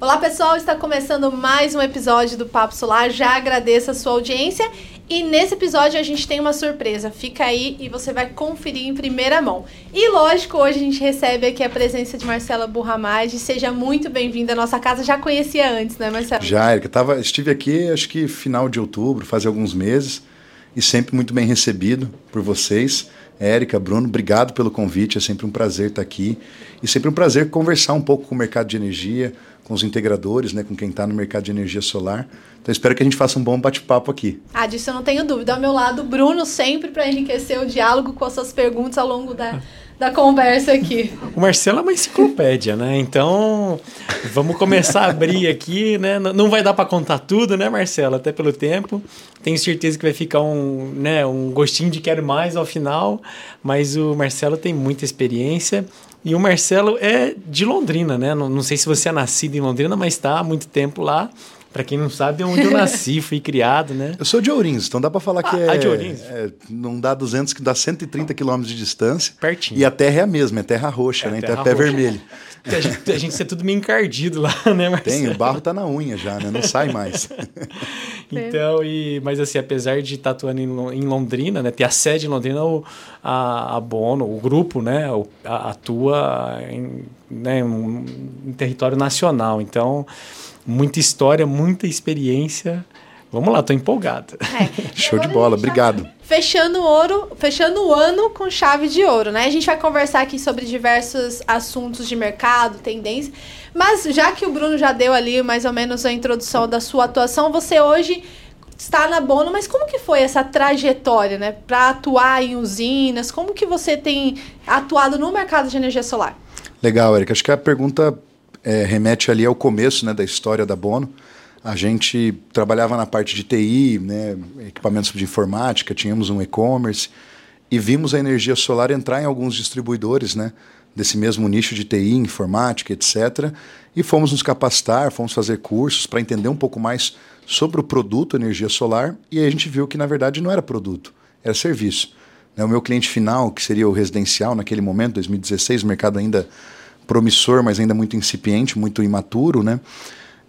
Olá pessoal, está começando mais um episódio do Papo Solar. Já agradeço a sua audiência e nesse episódio a gente tem uma surpresa. Fica aí e você vai conferir em primeira mão. E lógico, hoje a gente recebe aqui a presença de Marcela Burramage. Seja muito bem-vinda à nossa casa. Já conhecia antes, né, Marcela? Já, Erika. Tava, estive aqui acho que final de outubro, faz alguns meses, e sempre muito bem recebido por vocês. Érica, Bruno, obrigado pelo convite. É sempre um prazer estar aqui. E sempre um prazer conversar um pouco com o mercado de energia, com os integradores, né, com quem está no mercado de energia solar. Então espero que a gente faça um bom bate-papo aqui. Ah, disso eu não tenho dúvida. Ao meu lado, Bruno, sempre para enriquecer o diálogo com as suas perguntas ao longo da, da conversa aqui. O Marcelo é uma enciclopédia, né? Então, vamos começar a abrir aqui, né? Não vai dar para contar tudo, né, Marcelo? Até pelo tempo. Tenho certeza que vai ficar um, né, um gostinho de quero mais ao final, mas o Marcelo tem muita experiência e o Marcelo é de Londrina, né? Não, não sei se você é nascido em Londrina, mas está há muito tempo lá. Para quem não sabe, é onde eu nasci, fui criado, né? Eu sou de Ourinhos, então dá para falar que ah, é, ah, de Ourinhos? É, não dá 200, que dá 130 quilômetros de distância. Pertinho. E a terra é a mesma, é terra roxa, é né? Terra então é pé vermelho. A gente, a gente é tudo meio encardido lá, né, Marcelo? Tem, o barro tá na unha já, né? Não sai mais. então, e, mas assim, apesar de estar atuando em, Londrina, né? Ter a sede em Londrina, o, a, a Bono, o grupo, né? Atua em, né, em, em território nacional. Então muita história, muita experiência. Vamos lá, tô empolgado. É. Show de bola, obrigado. Fechando ouro, fechando o ano com chave de ouro, né? A gente vai conversar aqui sobre diversos assuntos de mercado, tendência. Mas já que o Bruno já deu ali mais ou menos a introdução da sua atuação, você hoje está na Bono, mas como que foi essa trajetória, né, para atuar em usinas? Como que você tem atuado no mercado de energia solar? Legal, Erika. Acho que a pergunta é, remete ali ao começo né, da história da Bono. A gente trabalhava na parte de TI, né, equipamentos de informática, tínhamos um e-commerce e vimos a energia solar entrar em alguns distribuidores, né, desse mesmo nicho de TI, informática, etc. E fomos nos capacitar, fomos fazer cursos para entender um pouco mais sobre o produto energia solar e aí a gente viu que na verdade não era produto, era serviço. Né, o meu cliente final, que seria o residencial naquele momento, 2016, o mercado ainda promissor, mas ainda muito incipiente, muito imaturo, né?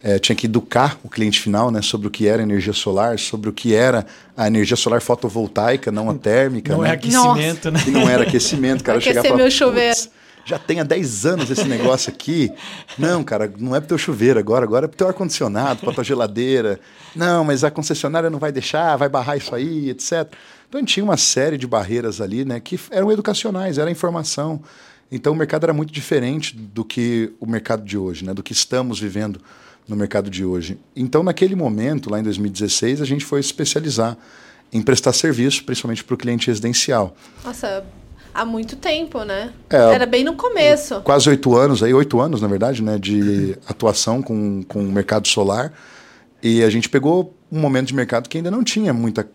É, tinha que educar o cliente final né, sobre o que era energia solar, sobre o que era a energia solar fotovoltaica, não a térmica. Não né? é aquecimento, Nossa. né? Que não era aquecimento, cara. Aquecer chegava meu chuveiro. Já tem há 10 anos esse negócio aqui. Não, cara, não é pro teu chuveiro agora, agora é pro teu ar-condicionado, pra tua geladeira. Não, mas a concessionária não vai deixar, vai barrar isso aí, etc. Então a gente tinha uma série de barreiras ali, né, que eram educacionais, era informação. Então o mercado era muito diferente do que o mercado de hoje, né? do que estamos vivendo no mercado de hoje. Então, naquele momento, lá em 2016, a gente foi especializar em prestar serviço, principalmente para o cliente residencial. Nossa, há muito tempo, né? É, Era bem no começo. Quase oito anos, aí oito anos, na verdade, né, de atuação com, com o mercado solar. E a gente pegou um momento de mercado que ainda não tinha muita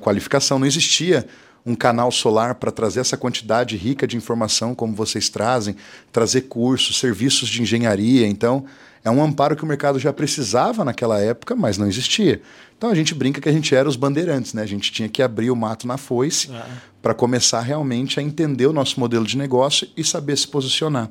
qualificação, não existia um canal solar para trazer essa quantidade rica de informação como vocês trazem, trazer cursos, serviços de engenharia. Então, é um amparo que o mercado já precisava naquela época, mas não existia. Então a gente brinca que a gente era os bandeirantes, né? A gente tinha que abrir o mato na foice ah. para começar realmente a entender o nosso modelo de negócio e saber se posicionar.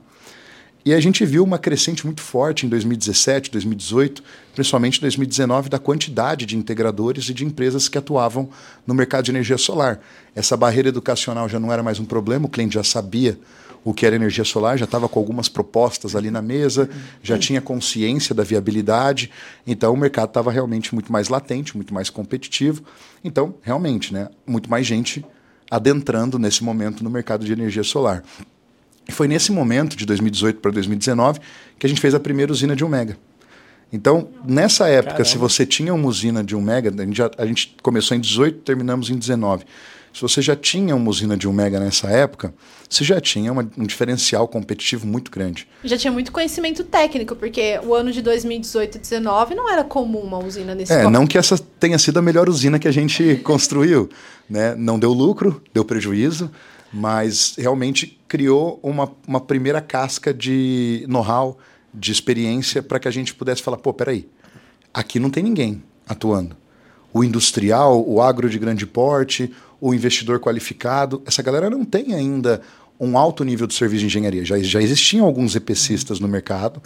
E a gente viu uma crescente muito forte em 2017, 2018, principalmente em 2019, da quantidade de integradores e de empresas que atuavam no mercado de energia solar. Essa barreira educacional já não era mais um problema, o cliente já sabia o que era energia solar, já estava com algumas propostas ali na mesa, já tinha consciência da viabilidade, então o mercado estava realmente muito mais latente, muito mais competitivo. Então, realmente, né, muito mais gente adentrando nesse momento no mercado de energia solar. E foi nesse momento, de 2018 para 2019, que a gente fez a primeira usina de 1 mega. Então, nessa época, Caramba. se você tinha uma usina de 1 mega, a gente, já, a gente começou em 18, terminamos em 19. Se você já tinha uma usina de 1 mega nessa época, você já tinha uma, um diferencial competitivo muito grande. Já tinha muito conhecimento técnico, porque o ano de 2018 e 2019 não era comum uma usina nesse É, não que essa tenha sido a melhor usina que a gente construiu. Né? Não deu lucro, deu prejuízo, mas realmente criou uma, uma primeira casca de know-how, de experiência, para que a gente pudesse falar: pô, peraí, aqui não tem ninguém atuando. O industrial, o agro de grande porte, o investidor qualificado, essa galera não tem ainda um alto nível de serviço de engenharia. Já, já existiam alguns EPCistas no mercado,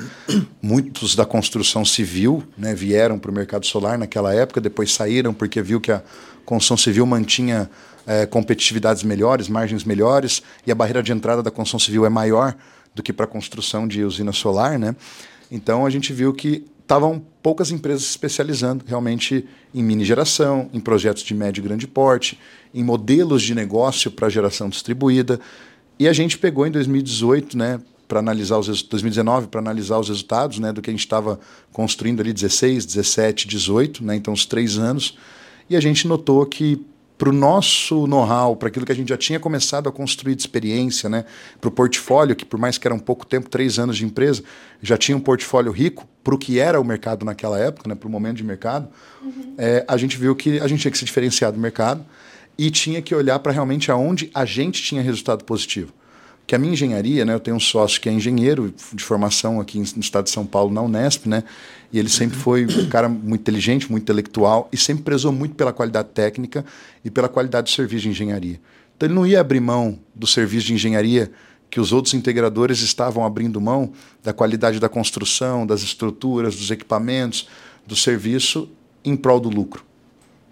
muitos da construção civil né, vieram para o mercado solar naquela época, depois saíram porque viu que a construção civil mantinha é, competitividades melhores, margens melhores, e a barreira de entrada da construção civil é maior do que para a construção de usina solar. Né? Então a gente viu que estavam poucas empresas se especializando realmente em mini geração, em projetos de médio e grande porte, em modelos de negócio para geração distribuída. E a gente pegou em 2018, né, para analisar os 2019 para analisar os resultados, né, do que a gente estava construindo ali 16, 17, 18, né, então os três anos, e a gente notou que para o nosso know-how, para aquilo que a gente já tinha começado a construir de experiência, né, para o portfólio, que por mais que era um pouco tempo, três anos de empresa, já tinha um portfólio rico para o que era o mercado naquela época, né, para o momento de mercado, uhum. é, a gente viu que a gente tinha que se diferenciar do mercado e tinha que olhar para realmente aonde a gente tinha resultado positivo. Que a minha engenharia, né, eu tenho um sócio que é engenheiro de formação aqui no estado de São Paulo, na Unesp, né, e ele sempre foi um cara muito inteligente, muito intelectual e sempre prezou muito pela qualidade técnica e pela qualidade do serviço de engenharia. Então ele não ia abrir mão do serviço de engenharia que os outros integradores estavam abrindo mão da qualidade da construção, das estruturas, dos equipamentos, do serviço em prol do lucro.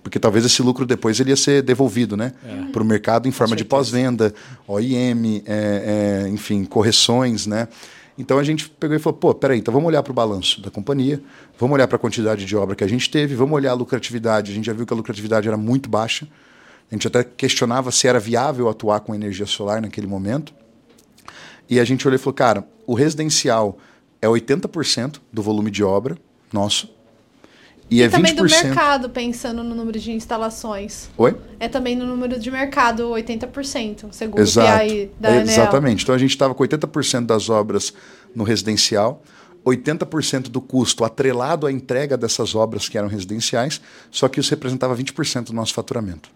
Porque talvez esse lucro depois ele ia ser devolvido né, é. para o mercado em forma de pós-venda, OIM, é, é, enfim, correções, né? Então a gente pegou e falou: pô, peraí, então vamos olhar para o balanço da companhia, vamos olhar para a quantidade de obra que a gente teve, vamos olhar a lucratividade. A gente já viu que a lucratividade era muito baixa. A gente até questionava se era viável atuar com energia solar naquele momento. E a gente olhou e falou: cara, o residencial é 80% do volume de obra nosso. E, e é também 20%. do mercado, pensando no número de instalações. Oi? É também no número de mercado, 80%, segundo Exato. o PI da é, Exatamente. Então a gente estava com 80% das obras no residencial, 80% do custo atrelado à entrega dessas obras que eram residenciais, só que isso representava 20% do nosso faturamento.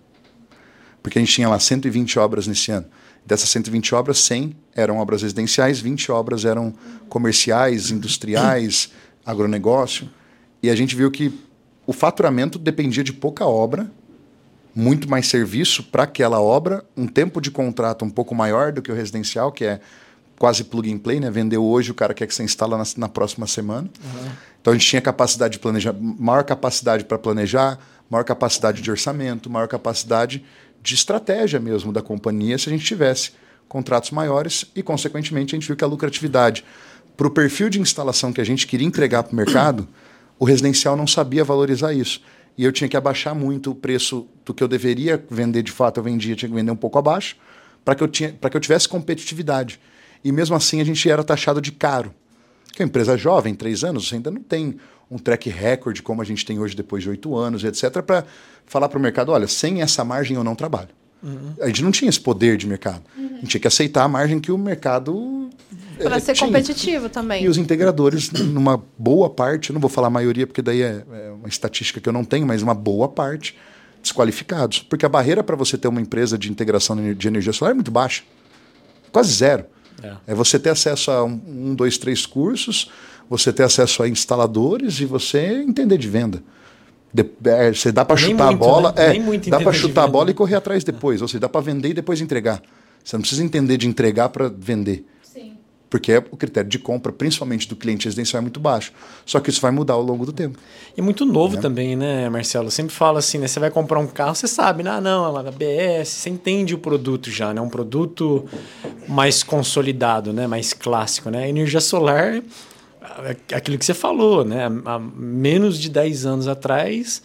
Porque a gente tinha lá 120 obras nesse ano. Dessas 120 obras, 100 eram obras residenciais, 20 obras eram comerciais, industriais, agronegócio. E a gente viu que o faturamento dependia de pouca obra, muito mais serviço para aquela obra, um tempo de contrato um pouco maior do que o residencial, que é quase plug and play, né? Vendeu hoje, o cara quer que você instala na, na próxima semana. Uhum. Então a gente tinha capacidade de planejar, maior capacidade para planejar, maior capacidade de orçamento, maior capacidade de estratégia mesmo da companhia se a gente tivesse contratos maiores e, consequentemente, a gente viu que a lucratividade para o perfil de instalação que a gente queria entregar para o mercado, o residencial não sabia valorizar isso. E eu tinha que abaixar muito o preço do que eu deveria vender de fato, eu vendia, tinha que vender um pouco abaixo, para que, eu tinha, que eu tivesse competitividade. E mesmo assim a gente era taxado de caro. Que é uma empresa jovem, três anos, você ainda não tem um track record como a gente tem hoje depois de oito anos, etc., para falar para o mercado: olha, sem essa margem eu não trabalho. Uhum. A gente não tinha esse poder de mercado. Uhum. A gente tinha que aceitar a margem que o mercado. Para é, ser tinha. competitivo também. E os integradores, numa boa parte, não vou falar a maioria, porque daí é, é uma estatística que eu não tenho, mas uma boa parte, desqualificados. Porque a barreira para você ter uma empresa de integração de energia solar é muito baixa quase zero. É. é você ter acesso a um, um, dois, três cursos, você ter acesso a instaladores e você entender de venda. De, é, você dá para chutar muito, a bola, né? é, dá para chutar a bola e correr atrás depois. Ou seja, dá para vender e depois entregar. Você não precisa entender de entregar para vender. Sim. Porque é o critério de compra, principalmente do cliente residencial, é muito baixo. Só que isso vai mudar ao longo do tempo. E é muito novo né? também, né, Marcelo? Eu sempre falo assim, né? Você vai comprar um carro, você sabe, né? Ah, não, ela da BS, você entende o produto já, né? Um produto mais consolidado, né? Mais clássico, né? A energia solar aquilo que você falou, né? Há menos de 10 anos atrás,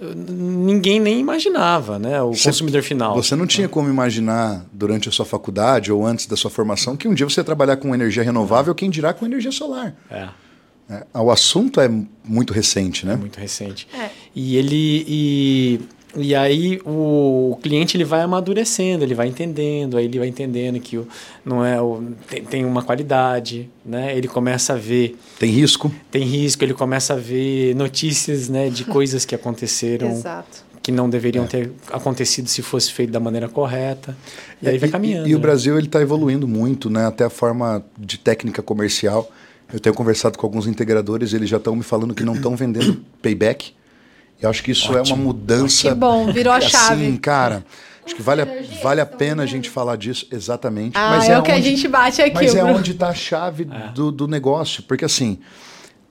ninguém nem imaginava, né? O você, consumidor final. Você não tinha como imaginar durante a sua faculdade ou antes da sua formação que um dia você ia trabalhar com energia renovável, quem dirá com energia solar. É. é o assunto é muito recente, né? É muito recente. É. E ele e e aí o, cliente ele vai amadurecendo, ele vai entendendo, aí ele vai entendendo que o, não é o, tem, tem, uma qualidade, né? Ele começa a ver tem risco, tem risco, ele começa a ver notícias, né, de coisas que aconteceram Exato. que não deveriam é. ter acontecido se fosse feito da maneira correta. E, aí vai caminhando. E, e, e o né? Brasil ele está evoluindo muito, né? Até a forma de técnica comercial. Eu tenho conversado com alguns integradores, eles já estão me falando que não estão vendendo payback eu acho que isso Ótimo. é uma mudança. Que bom, virou a assim, chave. cara, Acho que vale, a, vale a pena a gente falar disso, exatamente. Ah, mas é, é o que a gente bate aqui. Mas é onde está a chave é. do, do negócio. Porque assim,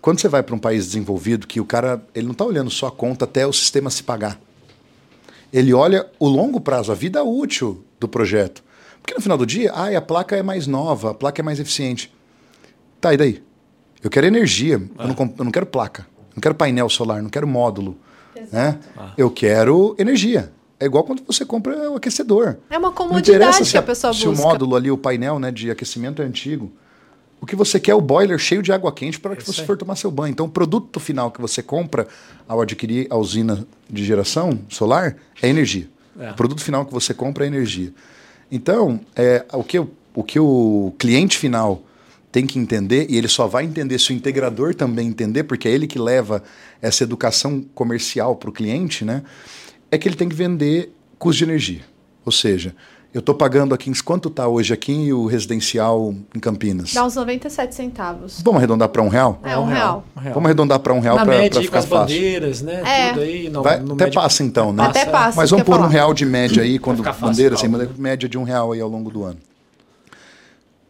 quando você vai para um país desenvolvido, que o cara ele não está olhando só a conta até o sistema se pagar. Ele olha o longo prazo, a vida útil do projeto. Porque no final do dia, ah, a placa é mais nova, a placa é mais eficiente. Tá, e daí? Eu quero energia, ah. eu, não, eu, não, quero placa, não quero painel solar, não quero módulo. Né? Ah. Eu quero energia. É igual quando você compra o aquecedor. É uma comodidade que a, a pessoa se busca. Se o módulo ali, o painel né, de aquecimento é antigo. O que você quer é o boiler cheio de água quente para que você for tomar seu banho. Então, o produto final que você compra ao adquirir a usina de geração solar é energia. É. O produto final que você compra é energia. Então, é, o, que, o que o cliente final tem que entender, e ele só vai entender se o integrador também entender, porque é ele que leva essa educação comercial para o cliente, né? É que ele tem que vender custo de energia. Ou seja, eu estou pagando aqui, quanto está hoje aqui o residencial em Campinas? Dá uns 97 centavos. Vamos arredondar para um real? É, um, um real. real. Vamos arredondar para um real para ficar com as fácil. bandeiras, né? É. Tudo aí. No, Vai, no até médio... passa então, né? Até passa. Mas vamos pôr um real de média aí, quando bandeiras, assim, média de um real aí ao longo do ano.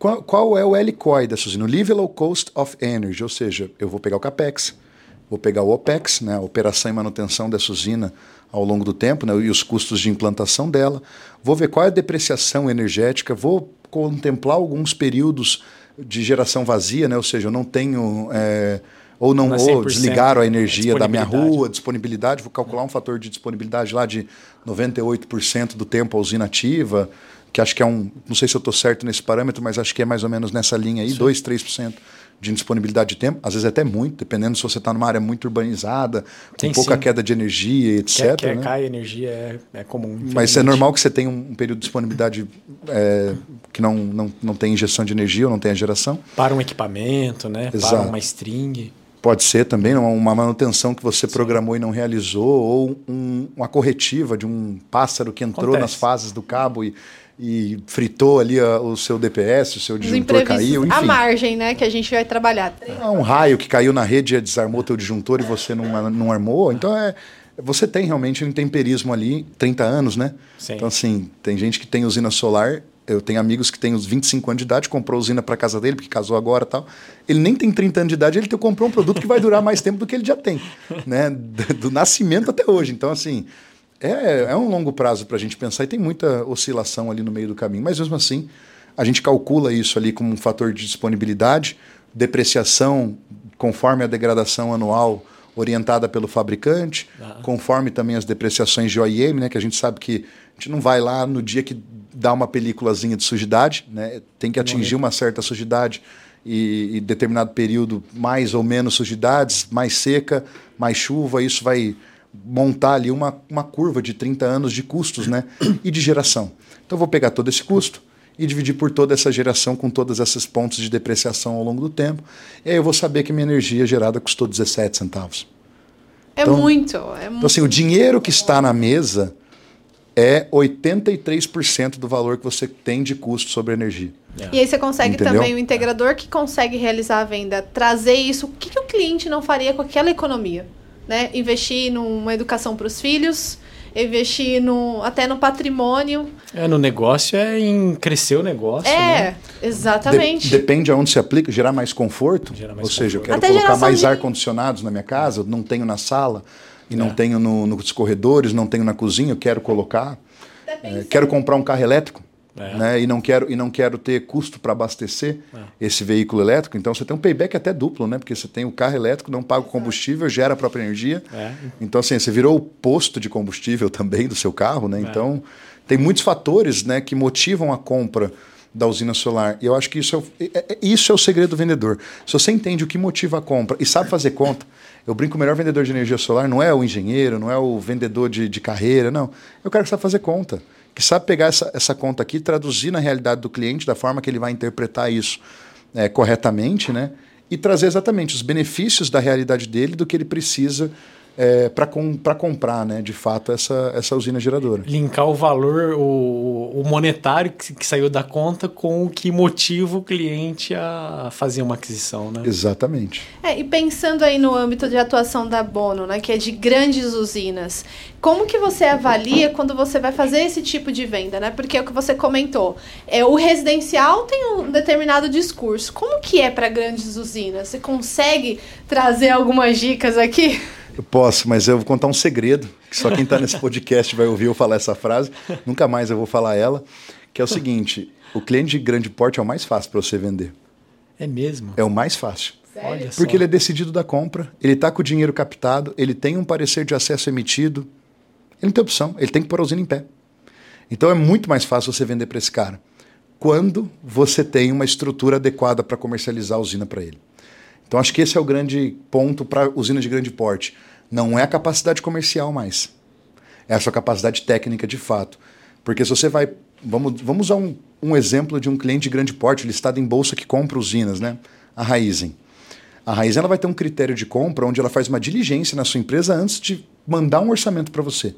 Qual, qual é o LCOI dessa usina? O Live Low Cost of Energy, ou seja, eu vou pegar o CAPEX, vou pegar o OPEX, né, a operação e manutenção dessa usina ao longo do tempo, né, e os custos de implantação dela, vou ver qual é a depreciação energética, vou contemplar alguns períodos de geração vazia, né, ou seja, eu não tenho... É, ou não, não é ou desligaram a energia da minha rua, disponibilidade, vou calcular um fator de disponibilidade lá de 98% do tempo a usina ativa, que acho que é um. Não sei se eu estou certo nesse parâmetro, mas acho que é mais ou menos nessa linha aí, Sim. 2, 3% de disponibilidade de tempo, às vezes até muito, dependendo se você está numa área muito urbanizada, com pouca sim. queda de energia, etc. Quer, né? cai energia é, é comum. Mas é normal que você tenha um, período de disponibilidade é, que não, não, não tem injeção de energia ou não tem a geração. Para um equipamento, né? Exato. Para uma string. Pode ser também uma manutenção que você Sim. programou e não realizou, ou um, uma corretiva de um pássaro que entrou Acontece. nas fases do cabo e e fritou ali a, o seu DPS, o seu disjuntor caiu. Enfim. A margem, né, que a gente vai trabalhar. É um raio que caiu na rede e desarmou teu disjuntor e você não, não armou. Então é. Você tem realmente um intemperismo ali, 30 anos, né? Sim. Então, assim, tem gente que tem usina solar. Eu tenho amigos que têm uns 25 anos de idade, comprou usina para casa dele, porque casou agora tal. Ele nem tem 30 anos de idade, ele comprou um produto que vai durar mais tempo do que ele já tem, né? Do, do nascimento até hoje. Então, assim, é, é um longo prazo para a gente pensar e tem muita oscilação ali no meio do caminho. Mas mesmo assim, a gente calcula isso ali como um fator de disponibilidade, depreciação conforme a degradação anual orientada pelo fabricante, ah. conforme também as depreciações de OIM, né, que a gente sabe que a gente não vai lá no dia que dá uma películazinha de sujidade, né, tem que atingir uma certa sujidade e, e determinado período mais ou menos sujidades, mais seca, mais chuva, isso vai montar ali uma, uma curva de 30 anos de custos né? e de geração. Então eu vou pegar todo esse custo e dividir por toda essa geração com todos esses pontos de depreciação ao longo do tempo. E aí eu vou saber que minha energia gerada custou 17 centavos. É então, muito. É então, assim, o dinheiro que está na mesa é 83% do valor que você tem de custo sobre a energia. E aí você consegue Entendeu? também, o integrador que consegue realizar a venda, trazer isso. O que, que o cliente não faria com aquela economia? Né? Investir numa educação para os filhos, investir no, até no patrimônio. É, no negócio é em crescer o negócio. É, né? exatamente. De, depende aonde se aplica, gerar mais conforto. Gerar mais Ou seja, eu quero até colocar mais de... ar-condicionados na minha casa, não tenho na sala e é. não tenho no, nos corredores, não tenho na cozinha, eu quero colocar. É, quero comprar um carro elétrico. É. Né? E, não quero, e não quero ter custo para abastecer é. esse veículo elétrico. Então você tem um payback até duplo, né? Porque você tem o carro elétrico, não paga o combustível, gera a própria energia. É. Então, assim, você virou o posto de combustível também do seu carro, né? É. Então, tem muitos fatores né, que motivam a compra da usina solar. E eu acho que isso é, é, é, isso é o segredo do vendedor. Se você entende o que motiva a compra e sabe fazer conta, eu brinco, o melhor vendedor de energia solar não é o engenheiro, não é o vendedor de, de carreira, não. Eu quero que sabe fazer conta que sabe pegar essa, essa conta aqui, traduzir na realidade do cliente, da forma que ele vai interpretar isso é, corretamente, né? E trazer exatamente os benefícios da realidade dele, do que ele precisa é, para com, comprar, né, de fato, essa, essa usina geradora. Linkar o valor, o, o monetário que, que, saiu da conta com o que motiva o cliente a fazer uma aquisição, né? Exatamente. É, e pensando aí no âmbito de atuação da Bono, né, que é de grandes usinas, como que você avalia quando você vai fazer esse tipo de venda, né? Porque é o que você comentou, é, o residencial tem um determinado discurso. Como que é para grandes usinas? Você consegue trazer algumas dicas aqui? Eu posso, mas eu vou contar um segredo, que só quem está nesse podcast vai ouvir eu falar essa frase, nunca mais eu vou falar ela, que é o seguinte, o cliente de grande porte é o mais fácil para você vender. É mesmo? É o mais fácil. Sério? Porque ele é decidido da compra, ele está com o dinheiro captado, ele tem um parecer de acesso emitido, ele não tem opção, ele tem que pôr a usina em pé. Então é muito mais fácil você vender para esse cara quando você tem uma estrutura adequada para comercializar a usina para ele. Então acho que esse é o grande ponto para usina de grande porte. Não é a capacidade comercial mais. É a sua capacidade técnica de fato. Porque se você vai. Vamos, vamos usar um, um exemplo de um cliente de grande porte listado em bolsa que compra usinas, né? A Raizen. A Raizen ela vai ter um critério de compra onde ela faz uma diligência na sua empresa antes de mandar um orçamento para você.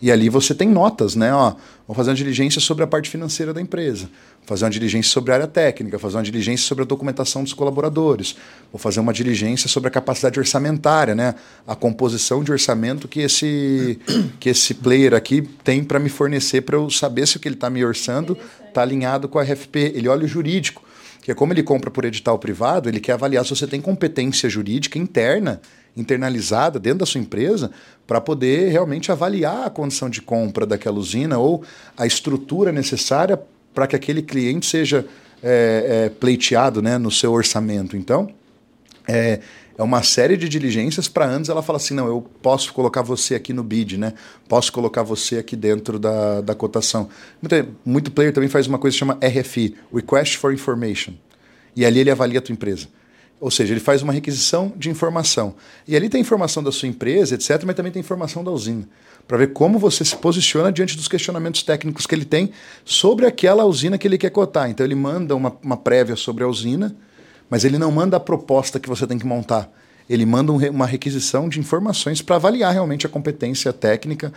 E ali você tem notas, né? Ó, vou fazer uma diligência sobre a parte financeira da empresa, fazer uma diligência sobre a área técnica, fazer uma diligência sobre a documentação dos colaboradores, vou fazer uma diligência sobre a capacidade orçamentária, né? A composição de orçamento que esse, que esse player aqui tem para me fornecer para eu saber se o que ele está me orçando está alinhado com a RFP. Ele olha o jurídico, que é como ele compra por edital privado, ele quer avaliar se você tem competência jurídica interna internalizada dentro da sua empresa para poder realmente avaliar a condição de compra daquela usina ou a estrutura necessária para que aquele cliente seja é, é, pleiteado né, no seu orçamento. Então, é, é uma série de diligências para antes ela fala assim, não, eu posso colocar você aqui no bid, né? Posso colocar você aqui dentro da, da cotação. Muito, muito player também faz uma coisa que chama RFI, Request for Information. E ali ele avalia a tua empresa. Ou seja, ele faz uma requisição de informação. E ali tem informação da sua empresa, etc., mas também tem informação da usina. Para ver como você se posiciona diante dos questionamentos técnicos que ele tem sobre aquela usina que ele quer cotar. Então ele manda uma, uma prévia sobre a usina, mas ele não manda a proposta que você tem que montar. Ele manda um, uma requisição de informações para avaliar realmente a competência técnica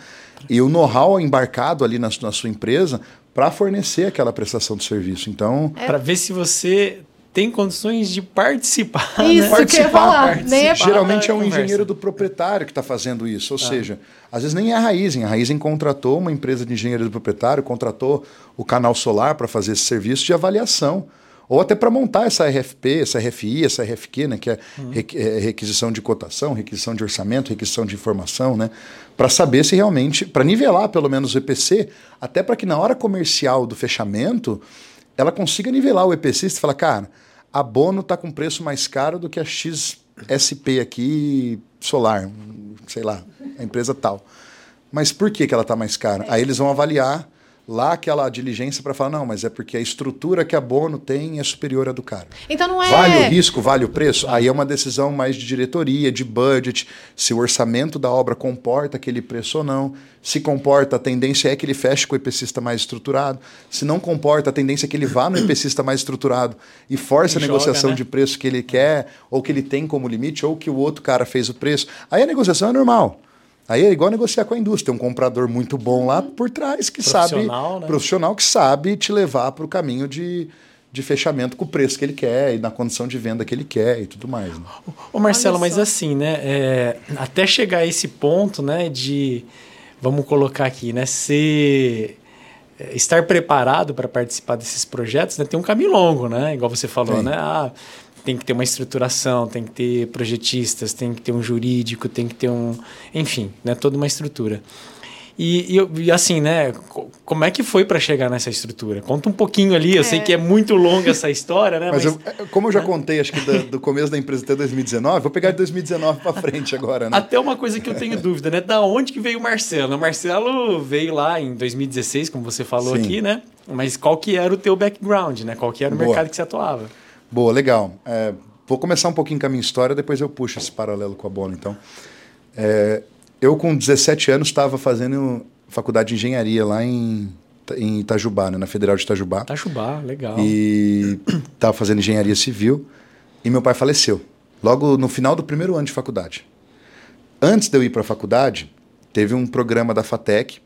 e o know-how embarcado ali na, na sua empresa para fornecer aquela prestação de serviço. Então, é. para ver se você tem condições de participar. Isso né? participar, que eu ia falar. Nem é Geralmente é um engenheiro do proprietário que está fazendo isso. Ou ah. seja, às vezes nem é a Raizen. A Raizen contratou uma empresa de engenheiro do proprietário, contratou o canal solar para fazer esse serviço de avaliação. Ou até para montar essa RFP, essa RFI, essa RFQ, né, que é, uhum. é requisição de cotação, requisição de orçamento, requisição de informação, né, para saber se realmente, para nivelar pelo menos o EPC, até para que na hora comercial do fechamento ela consiga nivelar o EPC e falar, cara, a Bono está com preço mais caro do que a XSP aqui, solar, sei lá, a empresa tal. Mas por que, que ela está mais cara? Aí eles vão avaliar lá aquela diligência para falar, não, mas é porque a estrutura que a Bono tem é superior à do cara. Então não é. Vale o risco, vale o preço? Aí é uma decisão mais de diretoria, de budget, se o orçamento da obra comporta aquele preço ou não. Se comporta, a tendência é que ele feche com o EPCista mais estruturado. Se não comporta, a tendência é que ele vá no EPCista mais estruturado e force a negociação né? de preço que ele quer, ou que ele tem como limite, ou que o outro cara fez o preço. Aí a negociação é normal. Aí é igual negociar com a indústria, tem um comprador muito bom lá por trás que sabe, né? profissional que sabe te levar para o caminho de, de fechamento com o preço que ele quer e na condição de venda que ele quer e tudo mais. Né? Ô Marcelo, mas assim, né, é, até chegar a esse ponto, né, de vamos colocar aqui, né, ser é, estar preparado para participar desses projetos, né, tem um caminho longo, né, igual você falou, Sim. né, ah, tem que ter uma estruturação, tem que ter projetistas, tem que ter um jurídico, tem que ter um. Enfim, né, toda uma estrutura. E, e, e assim, né? Como é que foi para chegar nessa estrutura? Conta um pouquinho ali. Eu é. sei que é muito longa essa história, né? Mas, mas eu, é, como eu já né? contei, acho que do, do, começo da empresa até 2019, vou pegar de 2019 para frente agora, né? Até uma coisa que eu tenho dúvida, né? Da onde que veio o Marcelo? O Marcelo veio lá em 2016, como você falou Sim. aqui, né? Mas qual que era o teu background, né? Qual que era o Boa. mercado que você atuava? Boa, legal. É, vou começar um pouquinho com a minha história, depois eu puxo esse paralelo com a Bono. Então, é, eu com 17 anos estava fazendo faculdade de engenharia lá em, em Itajubá, né, na Federal de Itajubá. Itajubá, legal. E estava fazendo engenharia civil e meu pai faleceu, logo no final do primeiro ano de faculdade. Antes de eu ir para a faculdade, teve um programa da FATEC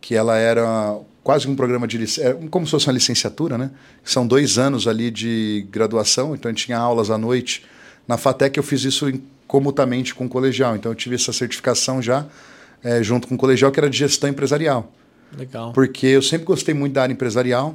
que ela era quase um programa de como se fosse uma licenciatura, né? São dois anos ali de graduação, então a gente tinha aulas à noite. Na FATEC eu fiz isso comutamente com o colegial, então eu tive essa certificação já é, junto com o colegial que era de gestão empresarial. Legal. Porque eu sempre gostei muito da área empresarial.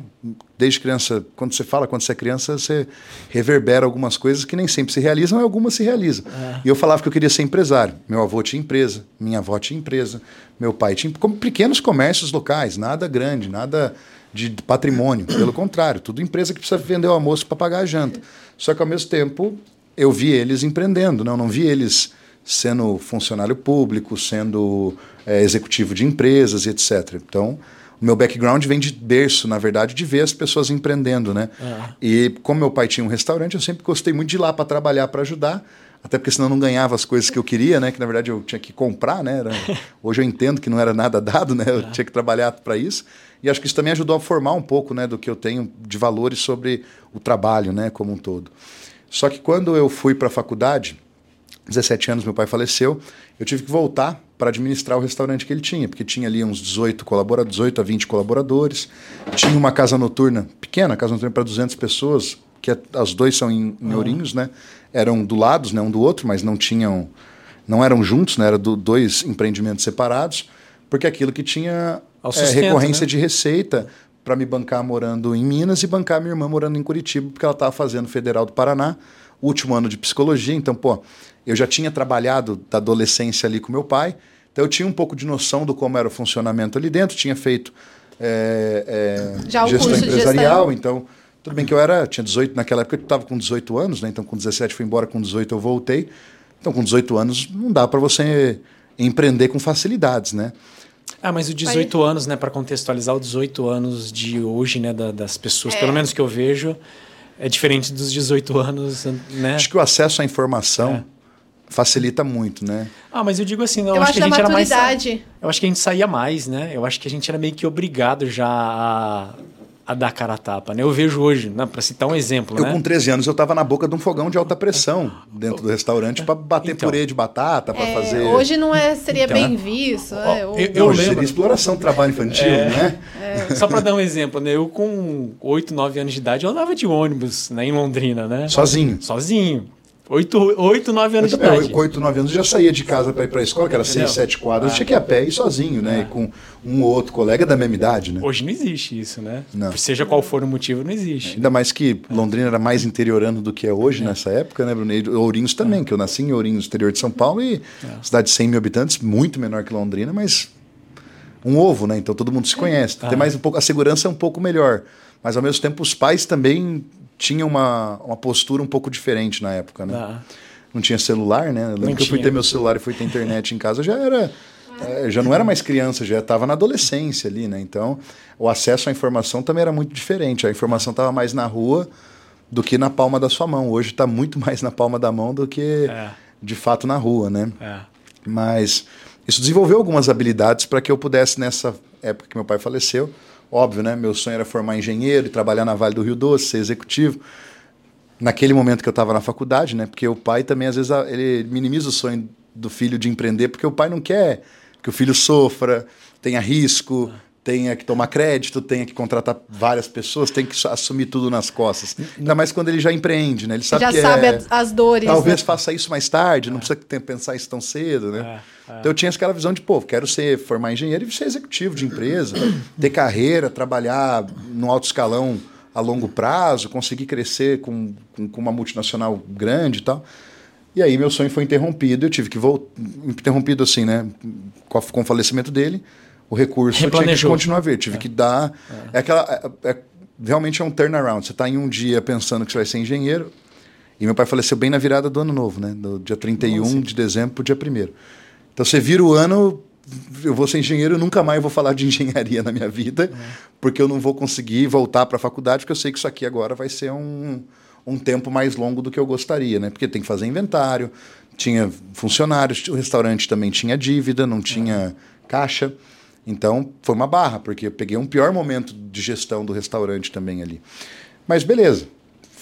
Desde criança, quando você fala, quando você é criança, você reverbera algumas coisas que nem sempre se realizam e algumas se realizam. É. E eu falava que eu queria ser empresário. Meu avô tinha empresa, minha avó tinha empresa, meu pai tinha. Como pequenos comércios locais, nada grande, nada de patrimônio. Pelo contrário, tudo empresa que precisa vender o almoço para pagar a janta. Só que ao mesmo tempo, eu vi eles empreendendo, não, não vi eles sendo funcionário público, sendo é, executivo de empresas e etc. Então, o meu background vem de berço, na verdade, de ver as pessoas empreendendo, né? Ah. E como meu pai tinha um restaurante, eu sempre gostei muito de ir lá para trabalhar, para ajudar. Até porque senão eu não ganhava as coisas que eu queria, né? Que na verdade eu tinha que comprar, né? Era... Hoje eu entendo que não era nada dado, né? Eu ah. tinha que trabalhar para isso. E acho que isso também ajudou a formar um pouco, né? Do que eu tenho de valores sobre o trabalho, né? Como um todo. Só que quando eu fui para a faculdade, 17 anos meu pai faleceu, eu tive que voltar para administrar o restaurante que ele tinha, porque tinha ali uns 18 colaboradores, 18 a 20 colaboradores, tinha uma casa noturna pequena, casa noturna para 200 pessoas, que as dois são em, em Ourinhos, né? Eram do lado, né, um do outro, mas não tinham não eram juntos, né? Eram dois empreendimentos separados, porque aquilo que tinha é, recorrência né? de receita para me bancar morando em Minas e bancar minha irmã morando em Curitiba, porque ela estava fazendo Federal do Paraná, último ano de psicologia, então, pô, eu já tinha trabalhado da adolescência ali com meu pai, então eu tinha um pouco de noção do como era o funcionamento ali dentro, tinha feito é, é, já gestão empresarial, então tudo bem que eu era, tinha 18, naquela época eu estava com 18 anos, né? então com 17 fui embora, com 18 eu voltei, então com 18 anos não dá para você empreender com facilidades, né? Ah, mas o 18 anos, né, para contextualizar o 18 anos de hoje, né, da, das pessoas, é. pelo menos que eu vejo, é diferente dos 18 anos, né? Acho que o acesso à informação é facilita muito, né? Ah, mas eu digo assim, eu, eu acho, acho que a gente era mais. Eu acho que a gente saía mais, né? Eu acho que a gente era meio que obrigado já a, a dar cara a tapa, né? Eu vejo hoje, né? para citar um exemplo, eu né? com 13 anos eu estava na boca de um fogão de alta pressão dentro do restaurante para bater então, purê de batata, para é, fazer. Hoje não é, seria então, bem visto. É, eu, eu, hoje lembro. seria exploração do trabalho infantil, é, né? É. Só para dar um exemplo, né? Eu com 8, 9 anos de idade eu andava de ônibus né, em Londrina, né? Sozinho. Sozinho. Oito, oito, nove anos de idade. Com oito, nove anos eu já saía de casa para ir para a escola, que era seis, sete quadras, ah. tinha que ir a pé e sozinho, né? É. E com um ou outro colega da mesma idade, né? Hoje não existe isso, né? Não. Seja qual for o motivo, não existe. Ainda mais que Londrina era mais interiorano do que é hoje é. nessa época, né, Bruno? E Ourinhos também, é. que eu nasci em Ourinhos, interior de São Paulo, e é. cidade de 100 mil habitantes, muito menor que Londrina, mas um ovo, né? Então todo mundo se conhece. Tem mais um pouco, a segurança é um pouco melhor. Mas ao mesmo tempo os pais também tinham uma, uma postura um pouco diferente na época, né? Ah não tinha celular, né? Eu lembro que eu fui ter meu celular e fui ter internet em casa, já era. É, já não era mais criança, já estava na adolescência ali, né? Então, o acesso à informação também era muito diferente. A informação estava mais na rua do que na palma da sua mão. Hoje está muito mais na palma da mão do que é. de fato na rua, né? É. Mas isso desenvolveu algumas habilidades para que eu pudesse, nessa época que meu pai faleceu, óbvio, né? Meu sonho era formar engenheiro e trabalhar na Vale do Rio Doce, ser executivo naquele momento que eu estava na faculdade, né? Porque o pai também, às vezes, ele minimiza o sonho do filho de empreender, porque o pai não quer que o filho sofra, tenha risco, tenha que tomar crédito, tenha que contratar várias pessoas, tem que assumir tudo nas costas. Ainda mais quando ele já empreende, né? Ele sabe já que sabe é, as dores. Talvez né? faça isso mais tarde, não precisa pensar isso tão cedo, né? É, é. Então eu tinha aquela visão de, pô, quero ser formar engenheiro e ser executivo de empresa, ter carreira, trabalhar no alto escalão a longo prazo, conseguir crescer com, com, com, uma multinacional grande e tal. E aí meu sonho foi interrompido, eu tive que voltar, interrompido assim, né, com, com o falecimento dele, o recurso eu tinha que continuar a ver, tive é. que dar, é, é aquela, é, é, realmente é um turnaround, você está em um dia pensando que você vai ser engenheiro, e meu pai faleceu bem na virada do ano novo, né, do dia 31 Nossa. de dezembro para o dia 1 Então você vira o ano eu vou ser engenheiro, nunca mais vou falar de engenharia na minha vida, é. porque eu não vou conseguir voltar para a faculdade, porque eu sei que isso aqui agora vai ser um, um tempo mais longo do que eu gostaria, né? Porque tem que fazer inventário, tinha funcionários, o restaurante também tinha dívida, não tinha é. caixa. Então foi uma barra, porque eu peguei um pior momento de gestão do restaurante também ali. Mas beleza,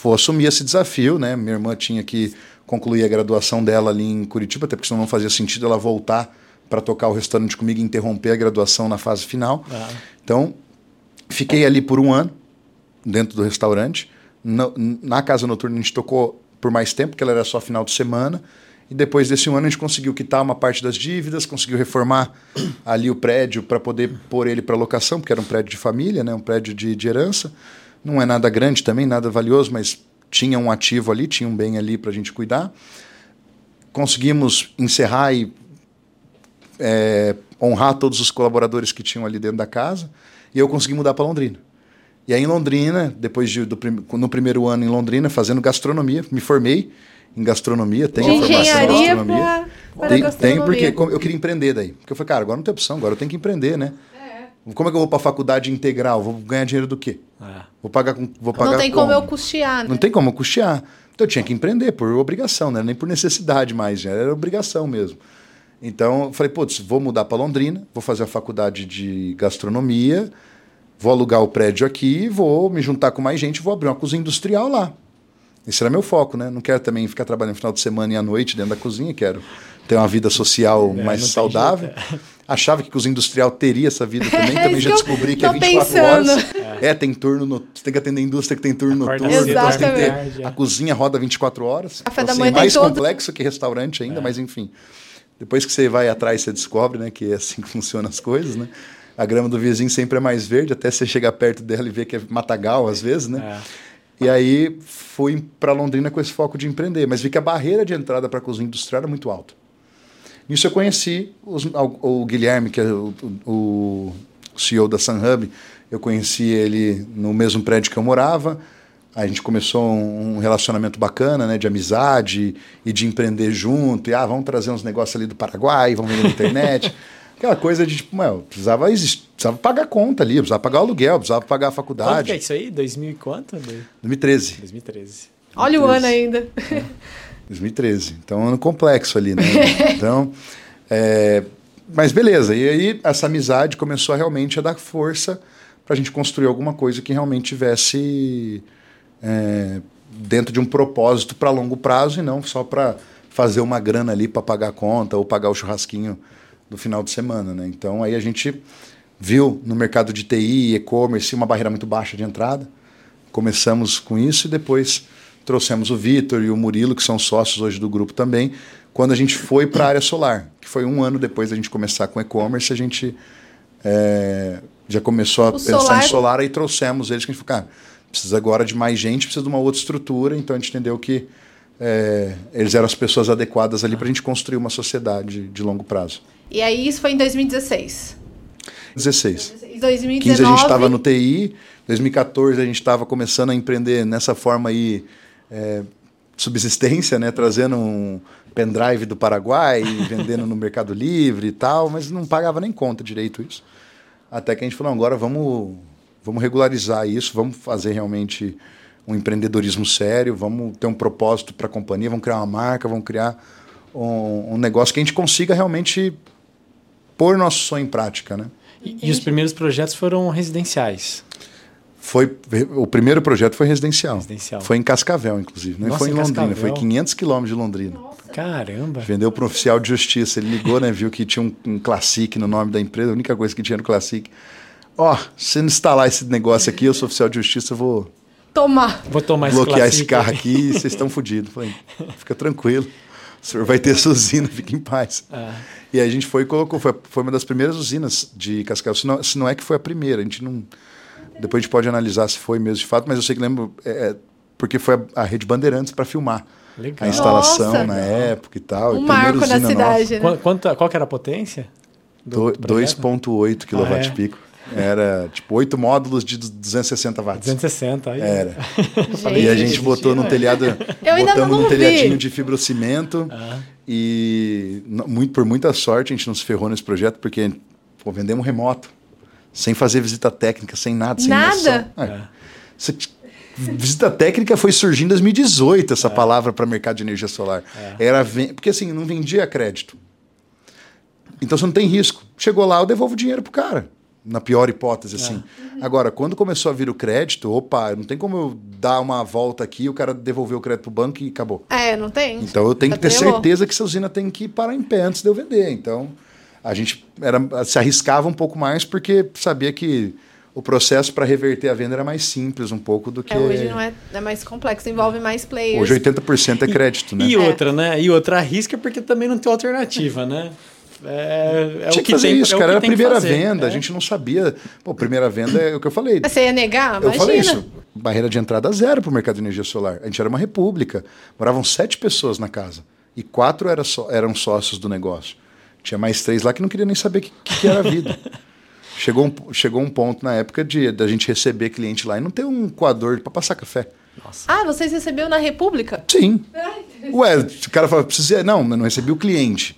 vou assumir esse desafio, né? Minha irmã tinha que concluir a graduação dela ali em Curitiba, até porque senão não fazia sentido ela voltar para tocar o restaurante comigo e interromper a graduação na fase final. Ah. Então, fiquei ali por um ano, dentro do restaurante. Na, na casa noturna a gente tocou por mais tempo, porque ela era só final de semana. E depois desse um ano a gente conseguiu quitar uma parte das dívidas, conseguiu reformar ali o prédio para poder pôr ele para locação, porque era um prédio de família, né? um prédio de, de herança. Não é nada grande também, nada valioso, mas tinha um ativo ali, tinha um bem ali para a gente cuidar. Conseguimos encerrar e é, honrar todos os colaboradores que tinham ali dentro da casa. E eu consegui mudar para Londrina. E aí em Londrina, depois de, do, no primeiro ano em Londrina, fazendo gastronomia, me formei em gastronomia, tenho De formação em engenharia gastronomia. pra, para Tem, gastronomia. tem porque eu queria empreender daí. Porque eu falei, cara, agora não tem opção, agora eu tenho que empreender, né? Como é que eu vou para faculdade integral? Vou ganhar dinheiro do quê? Ah. Vou pagar com, vou pagar Não tem como como? eu custear, né? Não tem como eu custear. Então eu tinha que empreender por obrigação, né? nem por necessidade mais, era obrigação mesmo. Então eu falei, putz, vou mudar para Londrina, vou fazer a faculdade de gastronomia, vou alugar o prédio aqui, vou me juntar com mais gente, vou abrir uma cozinha industrial lá. Esse era meu foco, né? Não quero também ficar trabalhando no final de semana e à noite dentro da cozinha, quero ter uma vida social É, mais saudável. Achava que cozinha industrial teria essa vida também, É também já descobri que é tô 24 pensando. horas. É, tem turno, no, você tem que atender a indústria que tem turno Acorda noturno, então tem que ter, a cozinha roda 24 horas. Café Então, da assim, manhã é mais todo- complexo que restaurante ainda, mas enfim. Depois que você vai atrás, você descobre, né, que é assim que funcionam as coisas, né? A grama do vizinho sempre é mais verde, até você chegar perto dela e ver que é matagal às vezes, né? É. E aí fui para Londrina com esse foco de empreender, mas vi que a barreira de entrada para a cozinha industrial era muito alta. Nisso eu conheci os- o, o Guilherme, que é o, o CEO da SunHub, eu conheci ele no mesmo prédio que eu morava. A gente começou um relacionamento bacana, né, de amizade e de empreender junto. E ah, vamos trazer uns negócios ali do Paraguai, vamos vender na internet. Aquela coisa de tipo, mano, precisava, precisava pagar conta ali, precisava pagar o aluguel, precisava pagar a Quanto faculdade. que é isso aí? 2000 e quanto? 2013. 2013. Olha o ano ainda. 2013. Então, é um ano complexo ali, né? Então, é, mas beleza. E aí, essa amizade começou a realmente a dar força para a gente construir alguma coisa que realmente tivesse é, dentro de um propósito para longo prazo e não só para fazer uma grana ali para pagar a conta ou pagar o churrasquinho do final de semana, né? Então, aí a gente viu no mercado de TI, e-commerce, uma barreira muito baixa de entrada. Começamos com isso e depois trouxemos o Vitor e o Murilo, que são sócios hoje do grupo também, quando a gente foi para a área solar, que foi um ano depois da gente começar com e-commerce, a gente é, já começou a O pensar solar- em solar e trouxemos eles, que a gente falou, cara, precisa agora de mais gente, precisa de uma outra estrutura, então a gente entendeu que é, eles eram as pessoas adequadas ali para a gente construir uma sociedade de longo prazo. E aí isso foi em 2016. 16. Em 15 a 2019. gente estava no TI, 2014 a gente estava começando a empreender nessa forma aí, é, subsistência, né? Trazendo um pendrive do Paraguai, vendendo no Mercado Livre e tal, mas não pagava nem conta direito isso. Até que a gente falou, agora vamos, vamos regularizar isso, vamos fazer realmente um empreendedorismo sério, vamos ter um propósito para a companhia, vamos criar uma marca, vamos criar um, um negócio que a gente consiga realmente pôr nosso sonho em prática, né? E, e os primeiros projetos foram residenciais. Foi, o primeiro projeto foi residencial. Residencial. Foi em Cascavel, inclusive. Não Nossa, foi em em Londrina, Cascavel. foi 500 quilômetros de Londrina. Caramba. Vendeu para um oficial de justiça. Ele ligou, né? Viu que tinha um, um Classic no nome da empresa. A única coisa que tinha no Classic. Ó, se não instalar esse negócio aqui, eu sou oficial de justiça, eu vou Tomar. Vou tomar esse bloquear esse Classic carro aqui e vocês estão fodidos. Falei, fica tranquilo. O senhor vai ter sua usina, fique em paz. Ah. E aí a gente foi e colocou, foi, foi uma das primeiras usinas de Cascavel. Se não, se não é que foi a primeira, a gente não. Depois a gente pode analisar se foi mesmo de fato, mas eu sei que lembro, é, é, porque foi a, a Rede Bandeirantes para filmar Legal. a instalação Nossa. na época e tal. Um e primeira marco na usina cidade, né? Qual que era a potência? do do- projeto? 2,8 kW Ah, é? pico. Era tipo oito módulos de 260 watts. 260. Aí. Era. Gente. E a gente botou no telhado, Eu ainda botamos não num vi. telhadinho de fibrocimento Ah. e muito, por muita sorte a gente não se ferrou nesse projeto porque pô, vendemos remoto, sem fazer visita técnica, sem nada, sem Nada? noção. É. Você t- Visita técnica foi surgir em 2018 essa palavra para mercado de energia solar. Era ven- porque assim não vendia crédito. Então você não tem risco. Chegou lá, eu devolvo o dinheiro pro cara. Na pior hipótese, assim. Agora, quando começou a vir o crédito, opa, não tem como eu dar uma volta aqui, o cara devolver o crédito pro banco e acabou. É, não tem. Então eu tenho que ter certeza que essa usina tem que parar em pé antes de eu vender. Então a gente era, se arriscava um pouco mais porque sabia que o processo para reverter a venda era mais simples um pouco do que. É, hoje não é, é mais complexo, envolve mais players. Hoje 80% é crédito, né? E É. outra, né? E outra arrisca porque também não tem alternativa, né? É, é Tinha o que fazer tem, isso, é cara. Era a primeira fazer, venda, a é. gente não sabia. Pô, primeira venda é o que eu falei. Você ia negar? Eu Imagina. falei isso. Barreira de entrada zero para o mercado de energia solar. A gente era uma república. Moravam sete pessoas na casa. E quatro era só- eram sócios do negócio. Tinha mais três lá que não queria nem saber o que, que, que era a vida. chegou, um, chegou um ponto na época de da gente receber cliente lá e não ter um coador para passar café. Ah, vocês receberam na República? Sim. Ué, o cara fala, precisa. Não, eu não recebi o cliente.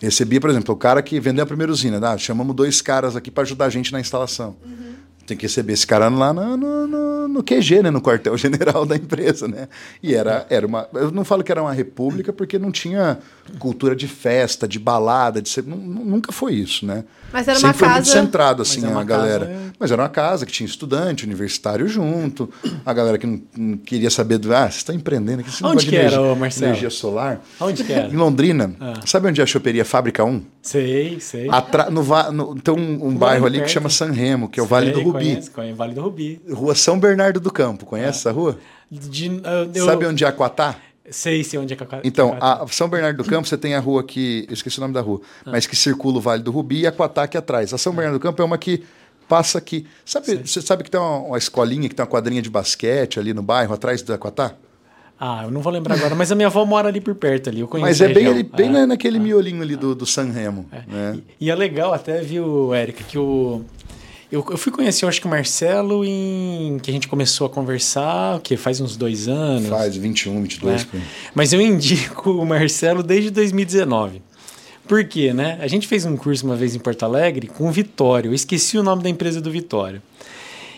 Recebia, por exemplo, o cara que vendeu a primeira usina. Ah, chamamos dois caras aqui para ajudar a gente na instalação. Tem que receber esse cara lá no, no, no- no QG, né? No quartel-general da empresa, né? E era, era uma. Eu não falo que era uma república porque não tinha cultura de festa, de balada, de ser, nu- nu- nunca foi isso, né? Mas era uma Sempre foi muito casa- centrado, assim, Mas a uma galera. casa, é- Mas era uma casa que tinha estudante, universitário junto, a galera que não, não queria saber do. Ah, vocês estão empreendendo aqui, esse Onde que era, energia, ô, Marcelo? energia solar. Aonde que era? Em Londrina. Ah. Sabe onde é a choperia Fábrica 1? Sei, sei. Atra no, va- no- tem um, um bairro ali que perto. chama San Remo, que é o Vale do Sei, Rubi. Conheço, conheço, Vale do Rubi. Rua São Bernardo do Campo. Conhece essa rua? De- eu- eu- Sabe onde é Aquatá? Sei, sei onde é que a Então, que a- a São Bernardo do Campo, você tem a rua que. Eu esqueci o nome da rua, Ah. mas que circula o Vale do Rubi e Aquatá aqui atrás. A São Bernardo do Campo é uma que passa aqui. Sabe, você sabe que tem uma, uma escolinha que tem uma quadrinha de basquete ali no bairro, atrás do Aquatá? Ah, eu não vou lembrar agora, mas a minha avó mora ali por perto ali. Eu conheço Mas a é bem, ali, bem É. na- naquele miolinho ali do, do San Remo. né? E, e é legal até, viu, Érica, que o. Eu, eu fui conhecer, eu acho que o Marcelo em. que a gente começou a conversar, o que faz uns dois anos. Faz 21, 22. né? Mas eu indico o Marcelo desde 2019. Por quê, né? A gente fez um curso uma vez em Porto Alegre com o Vitório. Eu esqueci o nome da empresa do Vitório.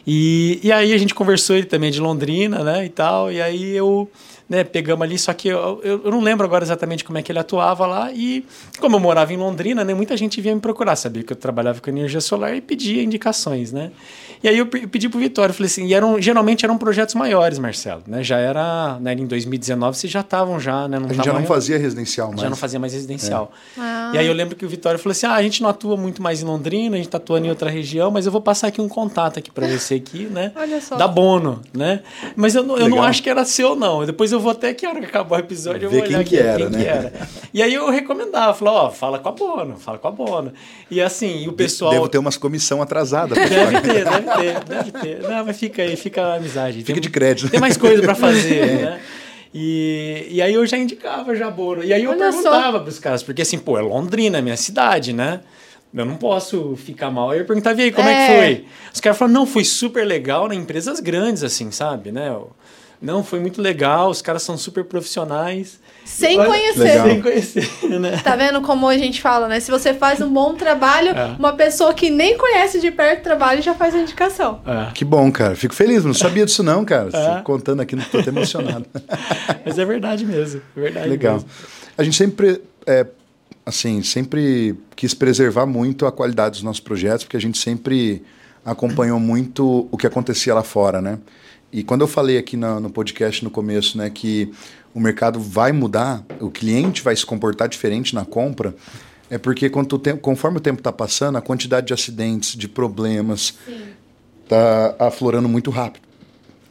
E, e aí a gente conversou, ele também é de Londrina, né, e tal. E aí eu, né, pegamos ali, só que eu, eu, eu não lembro agora exatamente como é que ele atuava lá. E como eu morava em Londrina, né, muita gente vinha me procurar, sabia que eu trabalhava com energia solar e pedia indicações, né. E aí eu pe- eu pedi pro Vitório, falei assim, e eram, geralmente eram projetos maiores, Marcelo, né, já era, né, em 2019 vocês já estavam já, né, num A gente já não fazia residencial mais. já não fazia mais residencial. Ah. E aí eu lembro que o Vitório falou assim: ah, a gente não atua muito mais em Londrina, a gente tá atuando em outra região, mas eu vou passar aqui um contato aqui para você aqui, né? Olha só. Da Bono, né? Mas eu, não- eu não acho que era seu, não. Depois eu vou até que hora que acabar o episódio, eu Ver vou olhar quem que aqui, era, quem né? que era. E aí eu recomendava, falava, ó, fala com a Bono, fala com a Bono. E assim, e o pessoal. Devo ter umas comissão atrasada. Deve ter, deve ter, deve ter. Não, mas fica aí, fica a amizade. Fica Tem- de crédito. Tem mais coisa pra fazer, né? E, e aí eu já indicava já Boro. E aí eu Olha só. perguntava pros caras, porque assim, pô, é Londrina, é minha cidade, né? Eu não posso ficar mal. Aí eu perguntava, e aí, como é, É. que foi? Os caras falaram, não, foi super legal, né? Empresas grandes, assim, sabe, né? Não, foi muito legal, os caras são super profissionais. Sem Olha- conhecer. Legal. Sem conhecer, né? Tá vendo como a gente fala, né? Se você faz um bom trabalho, É. uma pessoa que nem conhece de perto o trabalho já faz a indicação. É. Que bom, cara. Fico feliz. Não sabia disso, não, cara. É. Contando aqui, não tô até emocionado. Mas é verdade mesmo, é verdade Legal. mesmo. A gente sempre, é, assim, sempre quis preservar muito a qualidade dos nossos projetos, porque a gente sempre acompanhou muito o que acontecia lá fora, né? E quando eu falei aqui na- no podcast no começo, né, que o mercado vai mudar, o cliente vai se comportar diferente na compra, é porque quanto tempo, conforme o tempo está passando, a quantidade de acidentes, de problemas, está aflorando muito rápido.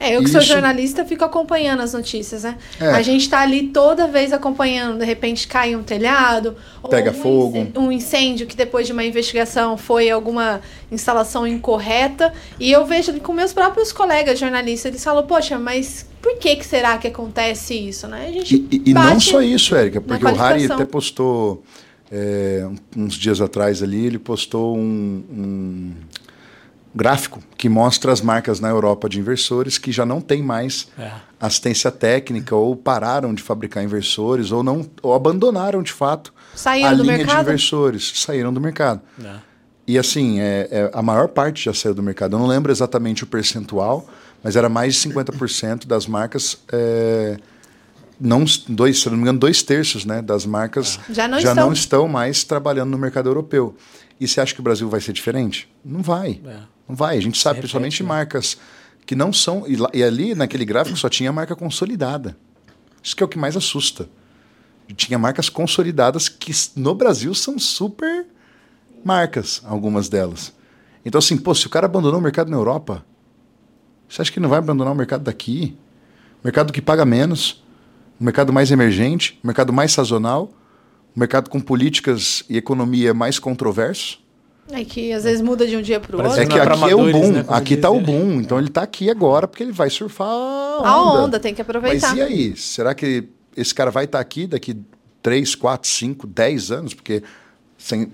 É, eu que sou Isso- jornalista fico acompanhando as notícias, né? É. A gente tá ali toda vez acompanhando, de repente cai um telhado, Pega um fogo. incê- um incêndio que depois de uma investigação foi alguma instalação incorreta. E eu vejo com meus próprios colegas jornalistas, eles falam, poxa, mas por que, que será que acontece isso, né? A gente E, e- não só isso, Érica, porque o Harry até postou é, uns dias atrás ali, ele postou um, um gráfico que mostra as marcas na Europa de inversores que já não tem mais É. assistência técnica ou pararam de fabricar inversores ou não ou abandonaram de fato Saíram a linha de mercado? inversores, saíram do mercado. É. E assim, é, é, a maior parte já saiu do mercado. Eu não lembro exatamente o percentual, mas era mais de 50% das marcas é, não dois, se não me engano, dois terços né, das marcas é. já, não, já estão. não estão mais trabalhando no mercado europeu. E você acha que o Brasil vai ser diferente? Não vai. É. Não vai. A gente sabe, repete, principalmente né? marcas que não são. E, e, ali, naquele gráfico, só tinha marca consolidada. Isso que é o que mais assusta. Tinha marcas consolidadas que no Brasil são super marcas, algumas delas. Então, assim, pô, se o cara abandonou o mercado na Europa, você acha que não vai abandonar o mercado daqui? Mercado que paga menos, um mercado mais emergente, um mercado mais sazonal, um mercado com políticas e economia mais controversos. É que às vezes muda de um dia para o outro. É que aqui é o boom, né, aqui está o boom. Então ele está aqui agora porque ele vai surfar a onda. A onda, tem que aproveitar. Mas e aí? Será que esse cara vai estar tá aqui daqui 3, 4, 5, 10 anos? Porque sem,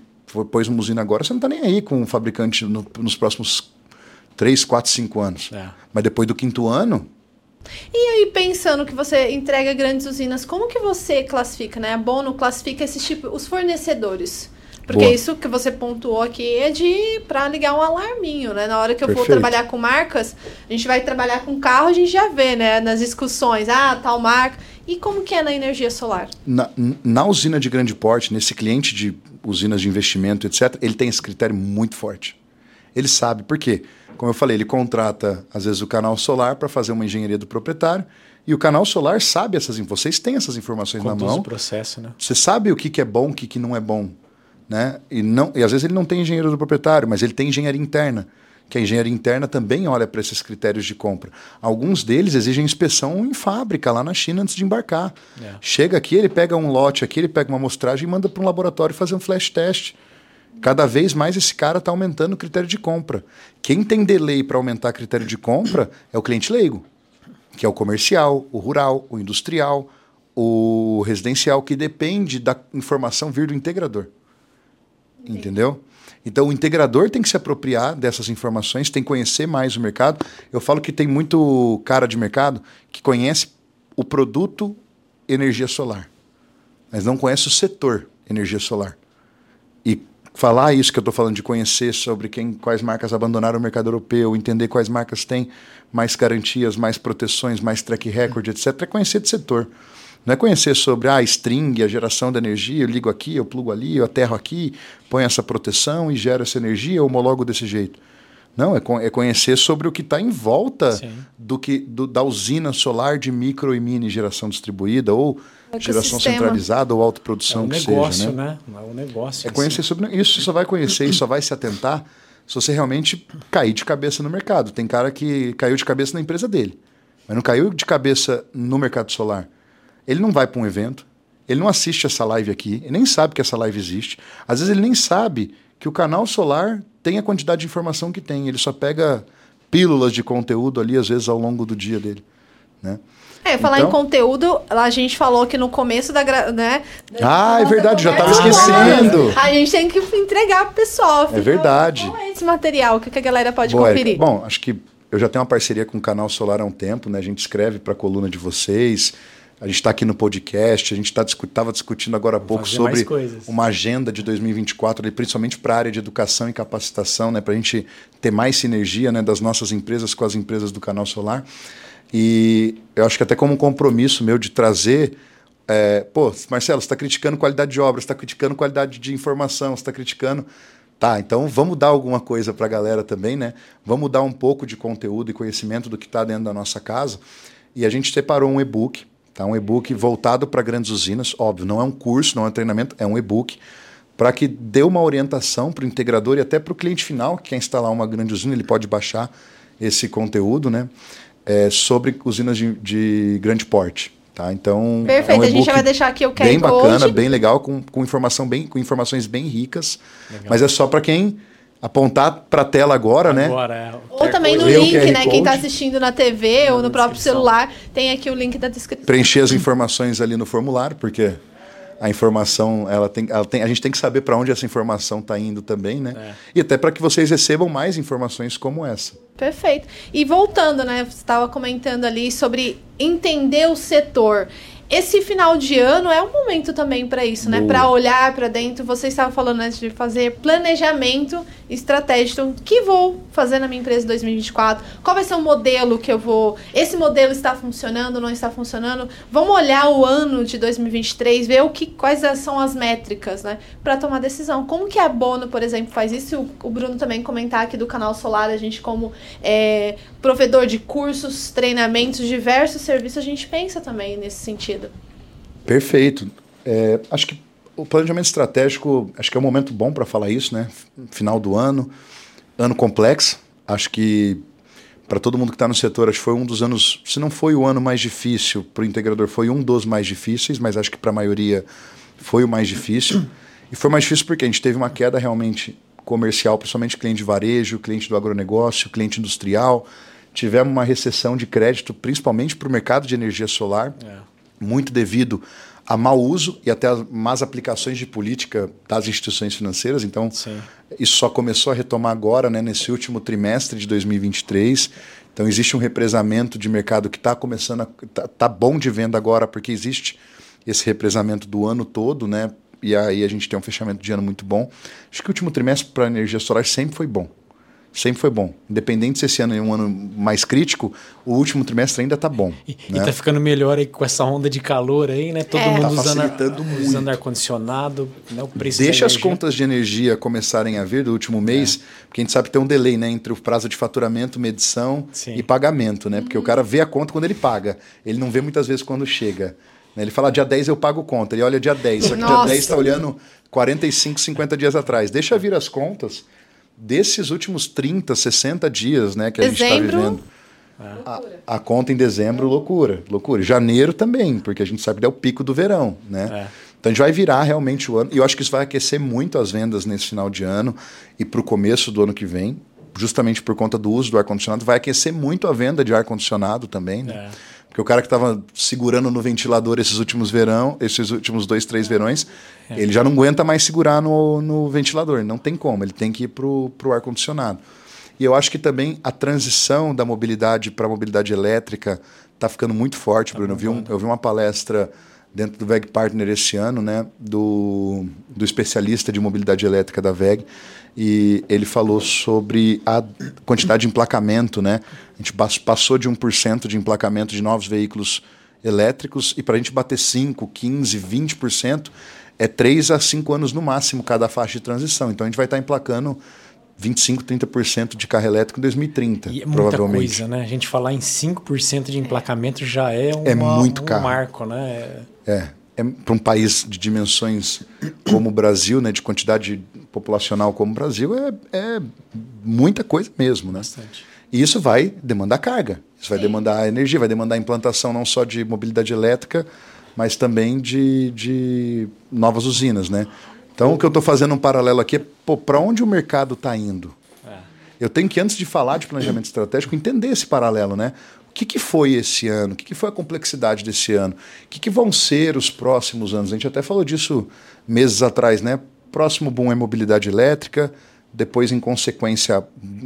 pôs uma usina agora, você não está nem aí com o fabricante no, nos próximos 3, 4, 5 anos. É. Mas depois do quinto ano, e aí, pensando que você entrega grandes usinas, como que você classifica, né? A Bono classifica esses tipos, os fornecedores. Porque Boa. isso que você pontuou aqui é de para ligar um alarminho, né? Na hora que eu Perfeito. for trabalhar com marcas, a gente vai trabalhar com carro, a gente já vê, né? Nas discussões, ah, tal marca. E como que é na energia solar? Na, na usina de grande porte, nesse cliente de usinas de investimento, etc., ele tem esse critério muito forte. Ele sabe por quê? Como eu falei, ele contrata, às vezes, o canal solar para fazer uma engenharia do proprietário. E o canal solar sabe essas Vocês têm essas informações Conduz na mão. o processo, né? Você sabe o que, que é bom, o que, que não é bom. Né? E, não, e às vezes ele não tem engenheiro do proprietário, mas ele tem engenharia interna. Que a engenharia interna também olha para esses critérios de compra. Alguns deles exigem inspeção em fábrica, lá na China, antes de embarcar. É. Chega aqui, ele pega um lote aqui, ele pega uma amostragem e manda para um laboratório fazer um flash test. Cada vez mais esse cara está aumentando o critério de compra. Quem tem delay para aumentar critério de compra é o cliente leigo, que é o comercial, o rural, o industrial, o residencial, que depende da informação vir do integrador. Entendeu? Então o integrador tem que se apropriar dessas informações, tem que conhecer mais o mercado. Eu falo que tem muito cara de mercado que conhece o produto energia solar, mas não conhece o setor energia solar. E falar isso que eu estou falando de conhecer sobre quem, quais marcas abandonaram o mercado europeu, entender quais marcas têm mais garantias, mais proteções, mais track record, etc., é conhecer de setor. Não é conhecer sobre a ah, string, a geração da energia, eu ligo aqui, eu plugo ali, eu aterro aqui, ponho essa proteção e gero essa energia, eu homologo desse jeito. Não, é, é conhecer sobre o que está em volta do que do, da usina solar de micro e mini geração distribuída ou geração centralizada ou autoprodução é um que negócio, seja, né? É um negócio. É conhecer assim. sobre isso, você só vai conhecer e só vai se atentar se você realmente cair de cabeça no mercado. Tem cara que caiu de cabeça na empresa dele, mas não caiu de cabeça no mercado solar. Ele não vai para um evento, ele não assiste essa live aqui, ele nem sabe que essa live existe. Às vezes ele nem sabe que o canal solar tem a quantidade de informação que tem. Ele só pega pílulas de conteúdo ali, às vezes, ao longo do dia dele. Né? É, falar então... em conteúdo, a gente falou que no começo da. Né, ah, é verdade, já estava esquecendo. A gente tem que entregar pro pessoal. É verdade. Qual é esse material? O que, a galera pode Boa, conferir? Bom, acho que eu já tenho uma parceria com o Canal Solar há um tempo, né? A gente escreve para a coluna de vocês. A gente está aqui no podcast, a gente estava tá, discutindo agora há pouco sobre uma agenda de 2024, principalmente para a área de educação e capacitação, né, para a gente ter mais sinergia né, das nossas empresas com as empresas do Canal Solar. E eu acho que até como um compromisso meu de trazer. É, pô, Marcelo, você está criticando qualidade de obra, você está criticando qualidade de informação, você está criticando. Tá, então vamos dar alguma coisa para a galera também, né? Vamos dar um pouco de conteúdo e conhecimento do que está dentro da nossa casa. E a gente separou um e-book, tá? Um e-book voltado para grandes usinas, óbvio, não é um curso, não é um treinamento, é um e-book para que dê uma orientação para o integrador e até para o cliente final que quer instalar uma grande usina, ele pode baixar esse conteúdo, né? é, sobre usinas de, de, grande porte. Tá? Então, Perfeito, é um a gente vai deixar aqui o QR Bem bacana, bem legal, com, com, informação bem, com informações bem ricas. Legal. Mas é só para quem apontar para a tela agora, né? agora? É. Ou também no link, né? Quem está assistindo na TV ou no próprio celular, tem aqui o link da descrição. Preencher as informações ali no formulário, porque a informação, ela tem, ela tem, a gente tem que saber para onde essa informação está indo também, né? É. E até para que vocês recebam mais informações como essa. Perfeito. E voltando, né? Você estava comentando ali sobre entender o setor. Esse final de ano é um momento também para isso, né? Para olhar para dentro. Você estava falando antes de fazer planejamento estratégico. Então, o que vou fazer na minha empresa em 2024? Qual vai ser o modelo que eu vou. Esse modelo está funcionando, não está funcionando? Vamos olhar o ano de 2023, ver o que, quais são as métricas, né? Para tomar decisão. Como que a Bono, por exemplo, faz isso? O, Bruno também comentar aqui do canal Solar, a gente, como é, provedor de cursos, treinamentos, diversos serviços, a gente pensa também nesse sentido. Perfeito. É, acho que o planejamento estratégico, acho que é um momento bom para falar isso, né? Final do ano, ano complexo. Acho que para todo mundo que está no setor, acho que foi um dos anos, se não foi o ano mais difícil para o integrador, foi um dos mais difíceis, mas acho que para a maioria foi o mais difícil. E foi mais difícil porque a gente teve uma queda realmente comercial, principalmente cliente de varejo, cliente do agronegócio, cliente industrial. Tivemos uma recessão de crédito, principalmente para o mercado de energia solar, é. Muito devido a mau uso e até as más aplicações de política das instituições financeiras. Então, Sim. isso só começou a retomar agora, né, nesse último trimestre de 2023. Então, existe um represamento de mercado que está começando a. Tá, tá, bom de venda agora, porque existe esse represamento do ano todo, né? E aí a gente tem um fechamento de ano muito bom. Acho que o último trimestre para a energia solar sempre foi bom sempre foi bom. Independente se esse ano é um ano mais crítico, o último trimestre ainda está bom. E, né? tá ficando melhor aí com essa onda de calor aí, né? Todo é. mundo tá usando, ar, usando ar-condicionado, né? O preço Deixa as contas de energia começarem a vir do último mês, é. porque a gente sabe que tem um delay, né? Entre o prazo de faturamento, medição Sim. e pagamento, né? Porque uhum. o cara vê a conta quando ele paga. Ele não vê muitas vezes quando chega. Né? Ele fala, dia 10 eu pago conta. Ele olha dia 10, só que Nossa. dia 10 está olhando 45, 50 dias atrás. Deixa vir as contas desses últimos 30, 60 dias né, que a gente está vivendo. A, a, conta em dezembro, loucura, loucura. Janeiro também, porque a gente sabe que é o pico do verão, né? É. Então a gente vai virar realmente o ano. E eu acho que isso vai aquecer muito as vendas nesse final de ano e para o começo do ano que vem, justamente por conta do uso do ar-condicionado, vai aquecer muito a venda de ar-condicionado também, né? É. Porque o cara que estava segurando no ventilador esses últimos verão, esses últimos dois, três verões, é. ele já não aguenta mais segurar no, no ventilador. Não tem como, ele tem que ir para o ar-condicionado. E eu acho que também a transição da mobilidade para a mobilidade elétrica está ficando muito forte, tá Bruno. Eu vi, um, eu vi uma palestra dentro do VEG Partner esse ano, né, do, do especialista de mobilidade elétrica da VEG, e ele falou sobre a quantidade de emplacamento, né? A gente passou de 1% de emplacamento de novos veículos elétricos e para a gente bater 5, 15, 20% é 3 a 5 anos no máximo cada faixa de transição. Então a gente vai estar emplacando 25, 30% de carro elétrico em 2030, e é provavelmente. Muita coisa, né? A gente falar em 5% de emplacamento já é, uma, é muito um marco, né? É é, para um país de dimensões como o Brasil, né, de quantidade populacional como o Brasil, é, é muita coisa mesmo. Né? Bastante. E isso vai demandar carga, isso vai demandar energia, vai demandar implantação não só de mobilidade elétrica, mas também de, de novas usinas. Né? Então, o que eu estou fazendo um paralelo aqui é para onde o mercado está indo. É. Eu tenho que, antes de falar de planejamento estratégico, entender esse paralelo. Né? que, que foi esse ano? O que, que foi a complexidade desse ano? O que, que vão ser os próximos anos? A gente até falou disso meses atrás, né? Próximo boom é mobilidade elétrica, depois, em consequência,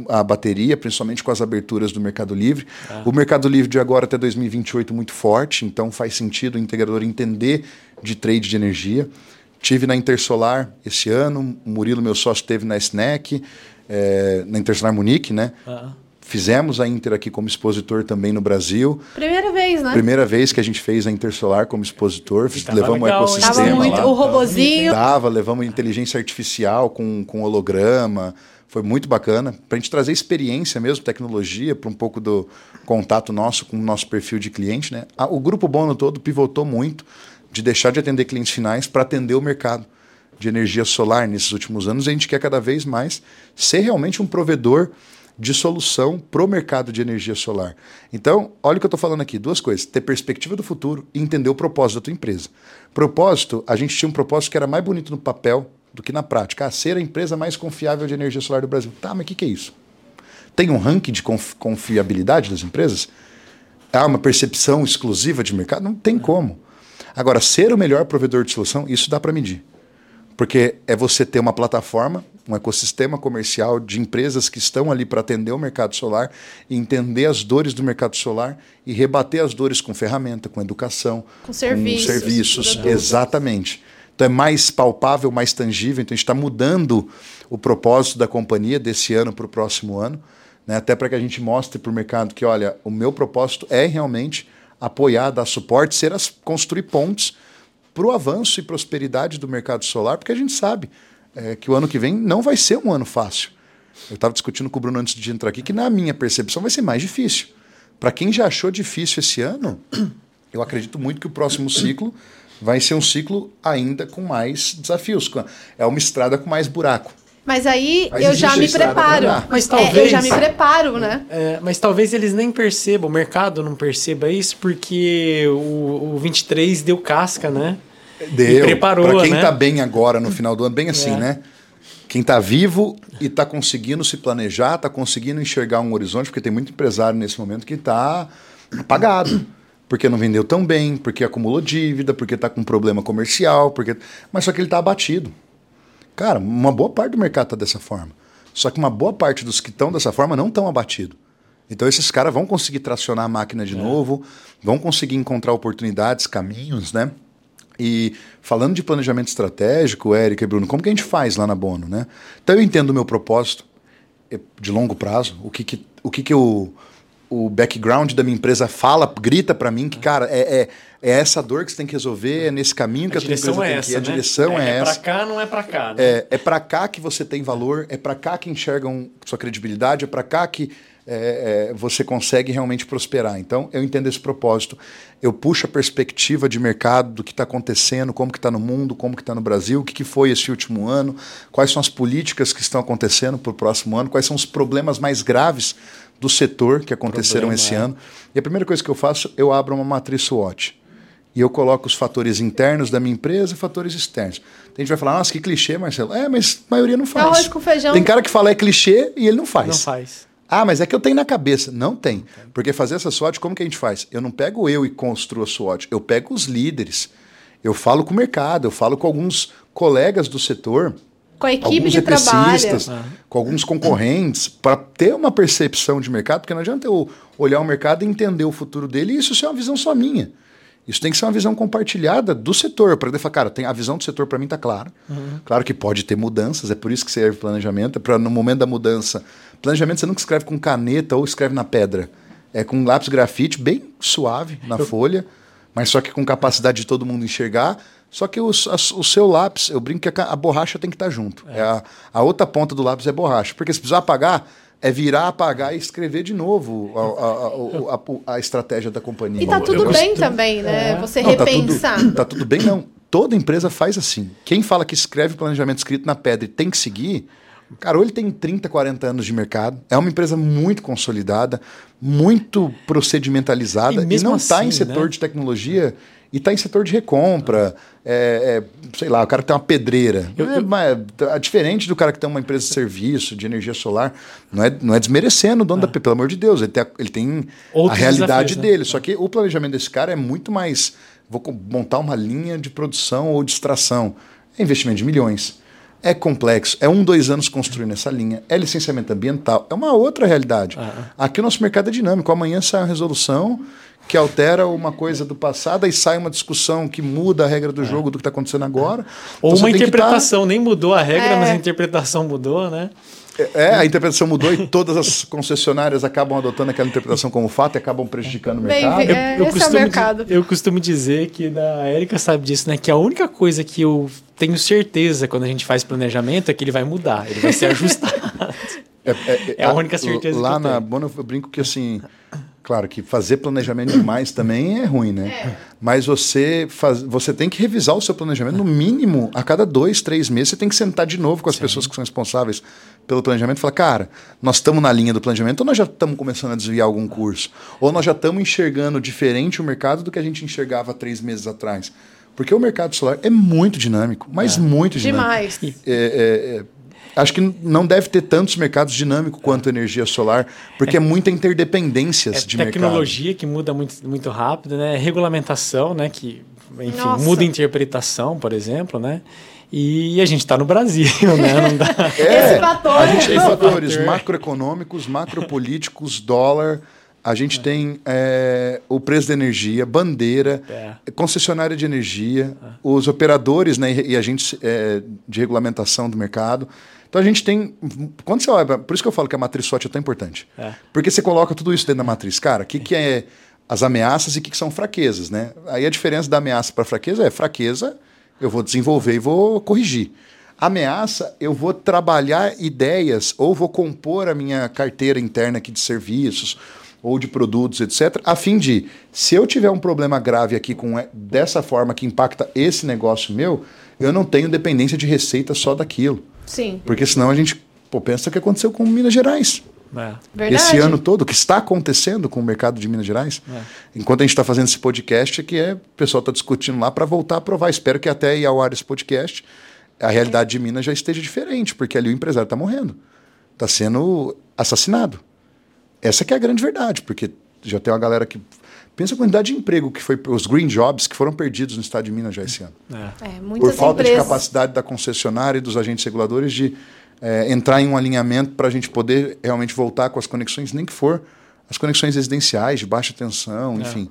a bateria, principalmente com as aberturas do Mercado Livre. Ah. O Mercado Livre de agora até 2028 muito forte, então faz sentido o integrador entender de trade de energia. Tive na Intersolar esse ano, o Murilo, meu sócio, teve na SNEC, é, na Intersolar Munique, né? Ah. Fizemos a Inter aqui como expositor também no Brasil. Primeira vez, né? Primeira vez que a gente fez a Intersolar como expositor. levamos o ecossistema. Tava muito, lá. o robozinho. Tava, levamos inteligência artificial com, com holograma. Foi muito bacana. Para a gente trazer experiência mesmo, tecnologia, para um pouco do contato nosso com o nosso perfil de cliente. Né? O Grupo Bono todo pivotou muito de deixar de atender clientes finais para atender o mercado de energia solar nesses últimos anos. A gente quer cada vez mais ser realmente um provedor de solução para o mercado de energia solar. Então, olha o que eu estou falando aqui: duas coisas. Ter perspectiva do futuro e entender o propósito da tua empresa. Propósito, a gente tinha um propósito que era mais bonito no papel do que na prática. Ah, ser a empresa mais confiável de energia solar do Brasil. Tá, mas o que, que é isso? Tem um ranking de confiabilidade das empresas? Há uma percepção exclusiva de mercado? Não tem como. Agora, ser o melhor provedor de solução, isso dá para medir. Porque é você ter uma plataforma um ecossistema comercial de empresas que estão ali para atender o mercado solar, entender as dores do mercado solar e rebater as dores com ferramenta, com educação, com serviços. Com serviços exatamente. Então é mais palpável, mais tangível. Então a gente está mudando o propósito da companhia desse ano para o próximo ano, né? até para que a gente mostre para o mercado que, olha, o meu propósito é realmente apoiar, dar suporte, ser as, construir pontes para o avanço e prosperidade do mercado solar, porque a gente sabe é, que o ano que vem não vai ser um ano fácil. Eu estava discutindo com o Bruno antes de entrar aqui que, na minha percepção, vai ser mais difícil. Para quem já achou difícil esse ano, eu acredito muito que o próximo ciclo vai ser um ciclo ainda com mais desafios. É uma estrada com mais buraco. Mas aí mas eu já me preparo. Mas talvez, é, eu já me preparo, né? É, mas talvez eles nem percebam, o mercado não perceba isso, porque o, o 23 deu casca, né? Deu. E preparou, Para quem né? tá bem agora no final do ano, bem assim, é. né? Quem está vivo e está conseguindo se planejar, está conseguindo enxergar um horizonte, porque tem muito empresário nesse momento que está apagado. Porque não vendeu tão bem, porque acumulou dívida, porque está com problema comercial, porque. Mas só que ele está abatido. Cara, uma boa parte do mercado está dessa forma. Só que uma boa parte dos que estão dessa forma não estão abatidos. Então esses caras vão conseguir tracionar a máquina de é. novo, vão conseguir encontrar oportunidades, caminhos, né? E falando de planejamento estratégico, Érica e Bruno, como que a gente faz lá na Bono, né? Então eu entendo o meu propósito é, de longo prazo, o que que, o que, que o, o background da minha empresa fala, grita para mim que, cara, é, é é essa dor que você tem que resolver, é nesse caminho que a, a tua empresa é tem essa, que ir. A né? direção é, é, é essa. É para cá, não é para cá. Né? É, é para cá que você tem valor, é para cá que enxergam sua credibilidade, é para cá que é, é, você consegue realmente prosperar. Então, eu entendo esse propósito. Eu puxo a perspectiva de mercado do que está acontecendo, como que está no mundo, como que está no Brasil, o que, que foi esse último ano, quais são as políticas que estão acontecendo para o próximo ano, quais são os problemas mais graves do setor que aconteceram Problema, esse ano. E a primeira coisa que eu faço, eu abro uma matriz SWOT e eu coloco os fatores internos da minha empresa e fatores externos. Tem gente vai falar, nossa, que clichê, Marcelo. É, mas a maioria não faz. Arroz com feijão. Tem cara que fala é clichê e ele não faz. Não faz. Ah, mas é que eu tenho na cabeça. Não tem. Porque fazer essa SWOT, como que a gente faz? Eu não pego eu e construo a SWOT. Eu pego os líderes. Eu falo com o mercado, eu falo com alguns colegas do setor. Com a equipe de trabalho. Com alguns concorrentes, para ter uma percepção de mercado, porque não adianta eu olhar o mercado e entender o futuro dele e isso ser uma visão só minha. Isso tem que ser uma visão compartilhada do setor, para falar, cara, tem, a visão do setor para mim está clara. Uhum. Claro que pode ter mudanças, é por isso que serve planejamento, é para no momento da mudança. Planejamento você nunca escreve com caneta ou escreve na pedra. É com lápis grafite, bem suave na eu... folha, mas só que com capacidade de todo mundo enxergar. Só que os, a, o seu lápis, eu brinco que a, a borracha tem que estar tá junto. É. É a, a outra ponta do lápis é borracha. Porque se precisar apagar, é virar, apagar e escrever de novo a, a, a, a estratégia da companhia. E tá tudo bem costumo... também, né? É. Você não, repensar. Tá tudo, tá tudo bem, não. Toda empresa faz assim. Quem fala que escreve planejamento escrito na pedra e tem que seguir, cara, ou ele tem 30, 40 anos de mercado, é uma empresa muito consolidada, muito procedimentalizada e, e não está assim, em setor né? de tecnologia e está em setor de recompra. É, é, sei lá, o cara que tem uma pedreira. Eu, é, mas, é diferente do cara que tem uma empresa de serviço, de energia solar. Não é, não é desmerecendo o dono da pelo amor de Deus. Ele tem, ele tem a realidade desafios, dele. Né? Só que o planejamento desse cara é muito mais. Vou montar uma linha de produção ou de extração. É investimento de milhões. É complexo, é um, dois anos construindo essa linha, é licenciamento ambiental, é uma outra realidade. Ah. Aqui o nosso mercado é dinâmico. Amanhã sai uma resolução que altera uma coisa do passado e sai uma discussão que muda a regra do é. jogo do que está acontecendo agora. Ou então, uma interpretação, tá... nem mudou a regra, é. mas a interpretação mudou, né? É, é, a interpretação mudou e todas as concessionárias acabam adotando aquela interpretação como fato e acabam prejudicando o mercado. Bem, é, eu, eu, costumo, é o mercado. Eu costumo dizer que a Érica sabe disso, né? Que a única coisa que eu tenho certeza quando a gente faz planejamento é que ele vai mudar, ele vai ser ajustado. É, é, é, a única certeza lá que eu na Bono eu brinco que assim Claro que fazer planejamento demais também é ruim, né? É. Mas você, faz, você tem que revisar o seu planejamento no mínimo a cada dois, três meses. Você tem que sentar de novo com as Sim. pessoas que são responsáveis pelo planejamento e falar, cara, nós estamos na linha do planejamento ou nós já estamos começando a desviar algum curso? Ou nós já estamos enxergando diferente o mercado do que a gente enxergava três meses atrás? Porque o mercado solar é muito dinâmico, mas é. muito dinâmico. Demais. É, é, é acho que não deve ter tantos mercados dinâmicos quanto a energia solar, porque é, é muita interdependências é de tecnologia mercado. que muda muito, muito rápido, né? Regulamentação, né? Que enfim, Nossa. muda a interpretação, por exemplo, né? E a gente está no Brasil, né? Não dá... É, Esse fator. a gente tem fatores fator. macroeconômicos, macropolíticos, dólar. A gente tem é, o preço da energia, bandeira, É. concessionária de energia, os operadores né, e agentes é, de regulamentação do mercado. Então a gente tem. Quando você olha, por isso que eu falo que a matriz SWOT é tão importante. É. Porque você coloca tudo isso dentro da matriz. Cara, o que, que é as ameaças e o que, que são fraquezas, né? Aí a diferença da ameaça para fraqueza é fraqueza, eu vou desenvolver e vou corrigir. Ameaça, eu vou trabalhar ideias ou vou compor a minha carteira interna aqui de serviços ou de produtos, etc., a fim de, se eu tiver um problema grave aqui com é, dessa forma que impacta esse negócio meu, eu não tenho dependência de receita só daquilo. Sim, Porque senão a gente pô, pensa o que aconteceu com Minas Gerais. É. verdade. Esse ano todo, o que está acontecendo com o mercado de Minas Gerais. Enquanto a gente está fazendo esse podcast, é que é, o pessoal está discutindo lá para voltar a aprovar. Espero que até ir ao ar esse podcast, a realidade de Minas já esteja diferente, porque ali o empresário está morrendo. Está sendo assassinado. Essa que é a grande verdade, porque já tem uma galera que. Pensa a quantidade de emprego que foi, os green jobs que foram perdidos no estado de Minas já esse ano É. É, por falta empresas. de capacidade da concessionária e dos agentes reguladores de eh, entrar em um alinhamento para a gente poder realmente voltar com as conexões, nem que for as conexões residenciais de baixa tensão, enfim.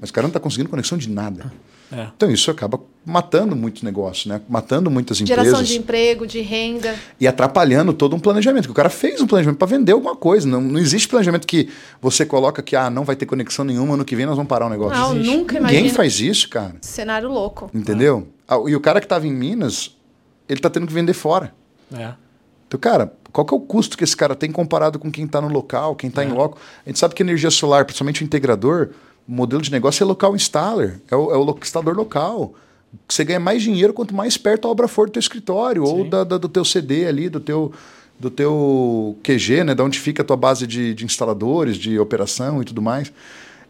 Mas o cara não está conseguindo conexão de nada. É. Então isso acaba matando muitos negócios, né? matando muitas Geração empresas de emprego, de renda. e atrapalhando todo um planejamento. Que o cara fez um planejamento para vender alguma coisa. Não, não existe planejamento que você coloca que ah, não vai ter conexão nenhuma, ano que vem nós vamos parar o negócio. Não, existe. nunca Ninguém imagino. faz isso, cara. Cenário louco. Entendeu? Ah, E o cara que estava em Minas, ele está tendo que vender fora. É. Então, cara, qual que é o custo que esse cara tem comparado com quem está no local, quem está em loco? A gente sabe que energia solar, principalmente o integrador, o modelo de negócio é local installer, é o, é o instalador local. Você ganha mais dinheiro quanto mais perto a obra for do teu escritório ou Sim. da, da- do teu CD ali, do teu, do teu QG, né? Da onde fica a tua base de, de instaladores, de operação e tudo mais.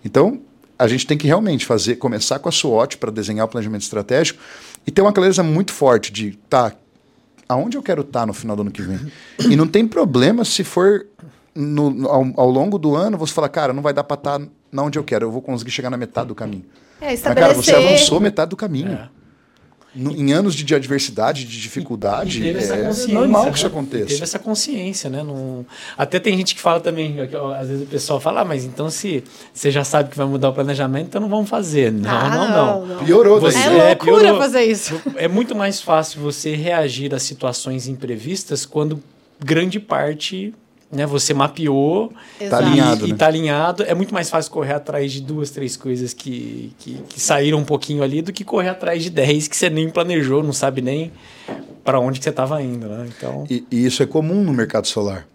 Então, a gente tem que realmente fazer, começar com a SWOT para desenhar o planejamento estratégico e ter uma clareza muito forte de, tá, aonde eu quero estar no final do ano que vem. E não tem problema se for no- ao, ao longo do ano você falar, cara, não vai dar para estar na onde eu quero, eu vou conseguir chegar na metade do caminho. É, Mas, cara, você estabelecer. avançou metade do caminho. É. No- em anos de, de adversidade, de dificuldade, teve essa é consciência, normal né? que isso Teve aconteça. essa consciência, né? Não... Até tem gente que fala também, que, ó, às vezes o pessoal fala, ah, mas então se você já sabe que vai mudar o planejamento, então não vamos fazer. Não, Ah, não, não. Piorou daí. Você- É É, loucura piorou. fazer isso. É muito mais fácil você reagir a situações imprevistas quando grande parte né, você mapeou Tá Exato. alinhado, e, né? e tá alinhado. É muito mais fácil correr atrás de duas, três coisas que, que, que saíram um pouquinho ali do que correr atrás de dez que você nem planejou, não sabe nem para onde que você estava indo. Né? Então, E, e isso é comum no mercado solar.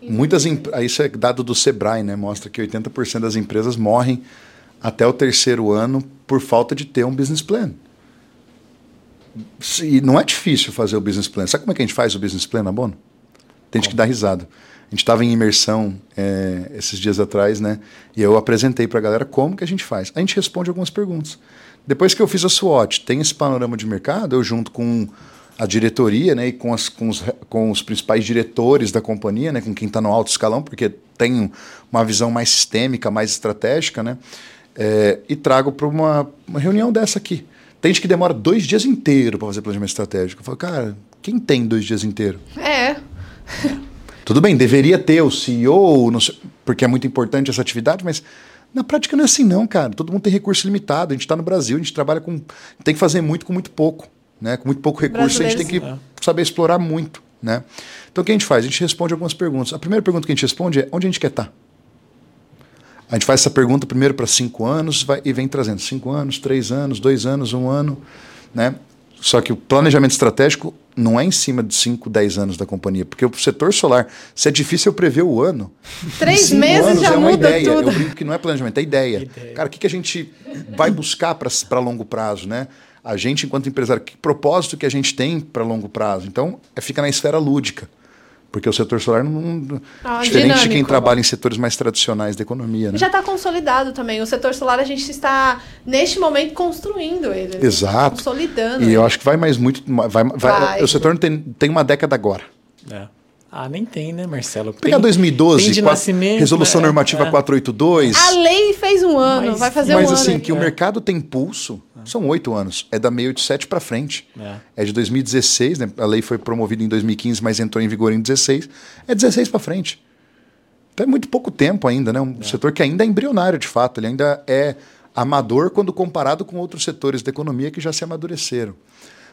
Muitas isso é dado do Sebrae, né? Mostra que 80% das empresas morrem até o terceiro ano por falta de ter um business plan. E não é difícil fazer o business plan. Sabe como é que a gente faz o business plan, Abono? Tem gente que dá risada. A gente estava em imersão é, esses dias atrás, né? E eu apresentei para a galera como que a gente faz. A gente responde algumas perguntas. Depois que eu fiz a SWOT, tem esse panorama de mercado, eu junto com a diretoria, né, e com, as, com, os, com os principais diretores da companhia, né, com quem está no alto escalão, porque tem uma visão mais sistêmica, mais estratégica, né, é, e trago para uma, uma reunião dessa aqui. Tem gente que demora dois dias inteiros para fazer planejamento estratégico. Eu falo, cara, quem tem dois dias inteiros? É. Tudo bem, deveria ter o CEO, não sei- porque é muito importante essa atividade, mas na prática não é assim não, cara. Todo mundo tem recurso limitado. A gente está no Brasil, a gente trabalha com... Tem que fazer muito com muito pouco. Né? Com muito pouco recurso, a gente tem que Brasileiros, saber explorar muito. Né? Então o que a gente faz? A gente responde algumas perguntas. A primeira pergunta que a gente responde é onde a gente quer estar? A gente faz essa pergunta primeiro para cinco anos vai- e vem trazendo cinco anos, três anos, dois anos, um ano. Né? Só que o planejamento estratégico não é em cima de 5, 10 anos da companhia, porque o setor solar, se é difícil eu prever o ano, Três meses já é uma muda ideia. tudo. Eu brinco que não é planejamento, é ideia. Ideia. Cara, o que, que a gente vai buscar para longo prazo, né? A gente, enquanto empresário, que propósito que a gente tem para longo prazo? Então, é, fica na esfera lúdica. Porque o setor solar não. não- Ah, diferente de quem dinâmico. trabalha em setores mais tradicionais da economia, né? Já está consolidado também. O setor solar a gente está, neste momento, construindo ele. né? Exato. Consolidando. E ele. eu acho que vai mais muito. Vai, vai- Vai. O setor tem, tem uma década agora. é. Ah, nem tem, né, Marcelo? Pegar Tem- 2012, tem de quatro- nascimento, Resolução né? Normativa É. 482. A lei fez um ano, Mas- vai fazer Mas um assim, ano. que o mercado tem pulso, são oito anos. É da 687 para frente. É. É. de 2016, né? A lei foi promovida em 2015, mas entrou em vigor em 16. É 16 para frente. Então é muito pouco tempo ainda, né? Um setor que ainda é embrionário, de fato. Ele ainda é amador quando comparado com outros setores da economia que já se amadureceram.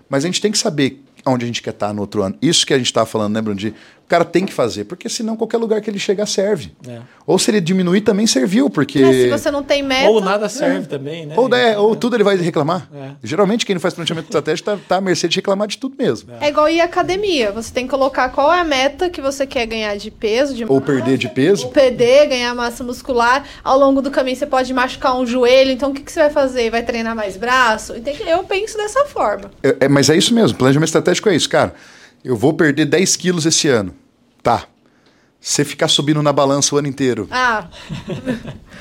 Mas a gente tem que saber onde a gente quer estar no outro ano. Isso que a gente estava falando, né, Bruno? De, cara tem que fazer, porque senão qualquer lugar que ele chegar serve. É. Ou se ele diminuir, também serviu, porque... É, se você não tem meta. Ou nada serve também, né? Ou, é, ou tudo ele vai reclamar. É. Geralmente quem não faz planejamento estratégico está tá à mercê de reclamar de tudo mesmo. É igual ir à academia. Você tem que colocar qual é a meta que você quer ganhar de peso, de Ou perder de peso. ou PD, ganhar massa muscular. Ao longo do caminho você pode machucar um joelho. Então o que, que você vai fazer? Vai treinar mais braço? Eu penso dessa forma. É, é, mas é isso mesmo, planejamento estratégico é isso, cara. Eu vou perder 10 quilos esse ano. Tá. Você ficar subindo na balança o ano inteiro. Ah,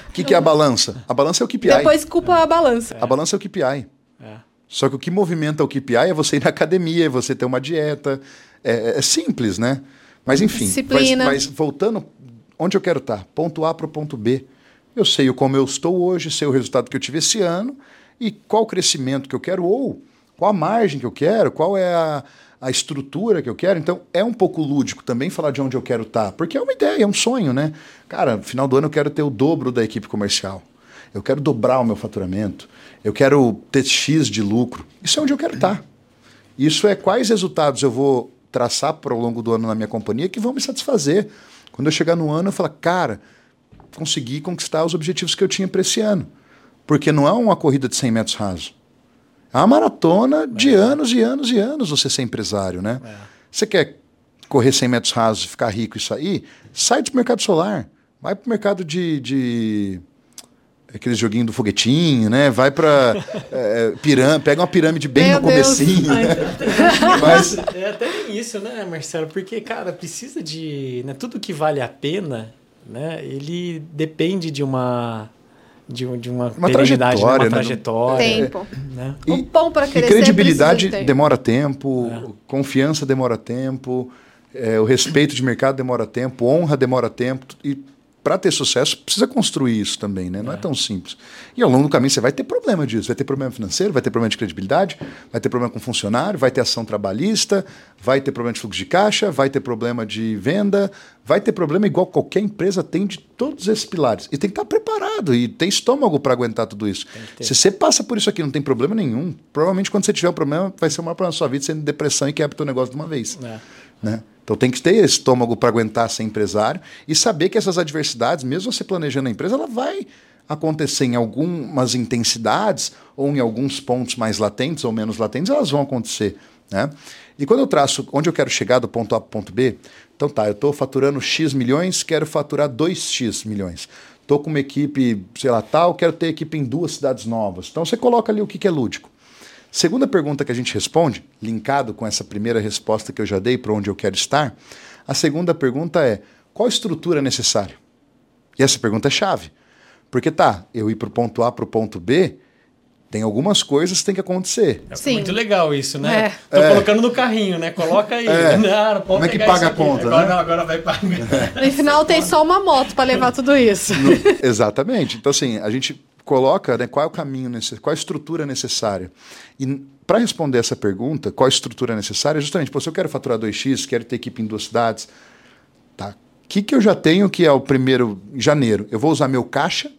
O que, que é a balança? A balança é o KPI. depois culpa a balança. A balança é o KPI. É. Só que o que movimenta o KPI é você ir na academia, é você ter uma dieta. É, é simples, né? Mas enfim. Disciplina. Mas, mas voltando, onde eu quero estar? Ponto A para o ponto B. Eu sei o como eu estou hoje, sei o resultado que eu tive esse ano e qual o crescimento que eu quero ou qual a margem que eu quero, qual é a, a estrutura que eu quero. Então é um pouco lúdico também falar de onde eu quero estar, porque é uma ideia, é um sonho, né? Cara, no final do ano eu quero ter o dobro da equipe comercial. Eu quero dobrar o meu faturamento. Eu quero ter X de lucro. Isso é onde eu quero estar. Isso é quais resultados eu vou traçar para ao longo do ano na minha companhia que vão me satisfazer. Quando eu chegar no ano, eu falar, cara, consegui conquistar os objetivos que eu tinha para esse ano. Porque não é uma corrida de 100 metros raso. É uma maratona de anos e anos e anos você ser empresário, né? Você quer correr 100 metros rasos e ficar rico e sair? Sai do mercado solar. Vai para o mercado de, de aquele joguinho do foguetinho, né? Vai para pirâmide, pega uma pirâmide bem Meu no comecinho, né? Mas É até isso, né, Marcelo? Porque, cara, precisa de. Né, tudo que vale a pena, né? Ele depende de uma. De, de uma, Uma né, trajetória, uma né? trajetória. Tempo. Né? O pão para E crescer credibilidade precisa de tempo. demora tempo, É. confiança demora tempo, é, o respeito de mercado demora tempo, honra demora tempo. E para ter sucesso, precisa construir isso também, né? Não é. tão simples. E ao longo do caminho você vai ter problema disso. Vai ter problema financeiro, vai ter problema de credibilidade, vai ter problema com funcionário, vai ter ação trabalhista, vai ter problema de fluxo de caixa, vai ter problema de venda, vai ter problema igual qualquer empresa tem de todos esses pilares. E tem que estar preparado e ter estômago para aguentar tudo isso. Se você passa por isso aqui não tem problema nenhum, provavelmente quando você tiver um problema, vai ser o maior problema da sua vida, sendo depressão e quebra o teu negócio de uma vez. É. Né? Então tem que ter estômago para aguentar ser empresário e saber que essas adversidades, mesmo você planejando a empresa, ela vai acontecer em algumas intensidades ou em alguns pontos mais latentes ou menos latentes, elas vão acontecer. Né? E quando eu traço onde eu quero chegar do ponto A para o ponto B, então tá, eu estou faturando X milhões, quero faturar 2X milhões. Estou com uma equipe, sei lá, tal, quero ter equipe em duas cidades novas. Então você coloca ali o que, que é lúdico. Segunda pergunta que a gente responde, linkado com essa primeira resposta que eu já dei para onde eu quero estar, a segunda pergunta é: qual estrutura é necessária? E essa pergunta é chave. Porque tá, eu ir para o ponto A para o ponto B, tem algumas coisas que tem que acontecer. É Sim. muito legal isso, né? É. Tô colocando no carrinho, né? Coloca aí. É. Não, Como é que paga a conta, Agora, né? não, agora vai pagar. No final tem só uma moto para levar tudo isso. Exatamente. Então, assim, a gente coloca né, qual é o caminho, qual é a estrutura necessária. E para responder essa pergunta, qual a estrutura necessária, justamente, pô, se eu quero faturar 2x, quero ter equipe em duas cidades, tá? O que, que eu já tenho que é o primeiro janeiro? Eu vou usar meu caixa,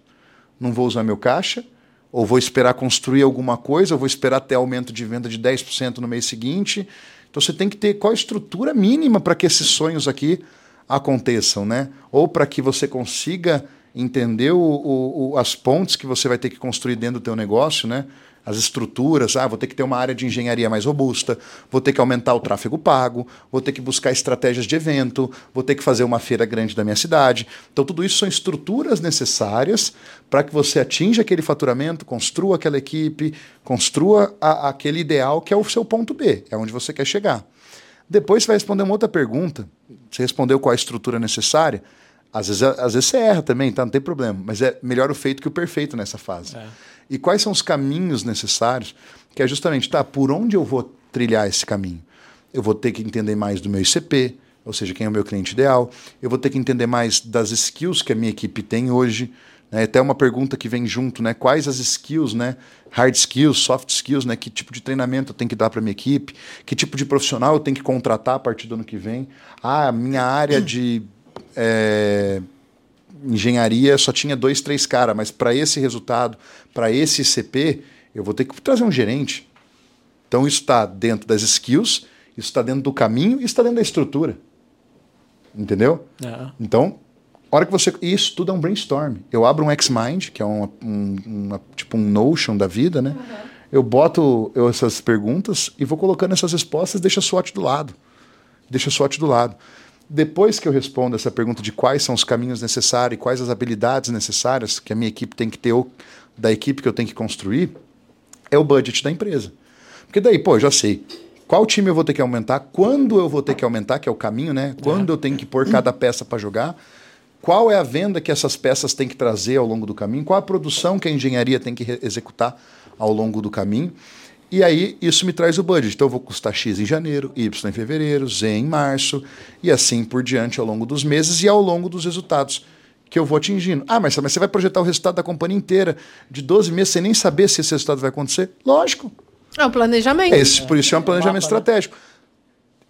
não vou usar meu caixa, ou vou esperar construir alguma coisa, ou vou esperar ter aumento de venda de 10% no mês seguinte. Então você tem que ter qual a estrutura mínima para que esses sonhos aqui aconteçam, né? Ou para que você consiga entender o, o- o- as pontes que você vai ter que construir dentro do teu negócio, né? As estruturas, ah, vou ter que ter uma área de engenharia mais robusta, vou ter que aumentar o tráfego pago, vou ter que buscar estratégias de evento, vou ter que fazer uma feira grande da minha cidade. Então, tudo isso são estruturas necessárias para que você atinja aquele faturamento, construa aquela equipe, construa a- aquele ideal que é o seu ponto B, é onde você quer chegar. Depois você vai responder uma outra pergunta. Você respondeu qual a estrutura necessária. Às vezes, às vezes você erra também, tá? não tem problema. Mas é melhor o feito que o perfeito nessa fase. É. E quais são os caminhos necessários? Que é justamente, tá, por onde eu vou trilhar esse caminho? Eu vou ter que entender mais do meu ICP, ou seja, quem é o meu cliente ideal. Eu vou ter que entender mais das skills que a minha equipe tem hoje. Né? Até uma pergunta que vem junto, né? Quais as skills, né? Hard skills, soft skills, né? Que tipo de treinamento eu tenho que dar para minha equipe? Que tipo de profissional eu tenho que contratar a partir do ano que vem? Ah, minha área de é, engenharia só tinha dois, três caras, mas para esse resultado, para esse CP, eu vou ter que trazer um gerente. Então isso está dentro das skills, isso está dentro do caminho, isso está dentro da estrutura. Entendeu? É. Então, hora que você. Isso tudo é um brainstorm. Eu abro um X-Mind, que é uma, um, uma, tipo um Notion da vida, né? Uhum. Eu boto eu, essas perguntas e vou colocando essas respostas, deixa a SWOT do lado. Deixa a SWOT do lado. Depois que eu respondo essa pergunta de quais são os caminhos necessários e quais as habilidades necessárias que a minha equipe tem que ter ou da equipe que eu tenho que construir, é o budget da empresa. Porque daí, pô, eu já sei qual time eu vou ter que aumentar, quando eu vou ter que aumentar, que é o caminho, né? Quando é. eu tenho que pôr cada peça para jogar, qual é a venda que essas peças têm que trazer ao longo do caminho, qual a produção que a engenharia tem que executar ao longo do caminho. E aí isso me traz o budget. Então eu vou custar X em janeiro, Y em fevereiro, Z em março, e assim por diante ao longo dos meses e ao longo dos resultados que eu vou atingindo. Ah, mas, mas você vai projetar o resultado da companhia inteira de 12 meses sem nem saber se esse resultado vai acontecer? Lógico. É um planejamento. Esse, por isso é um planejamento estratégico.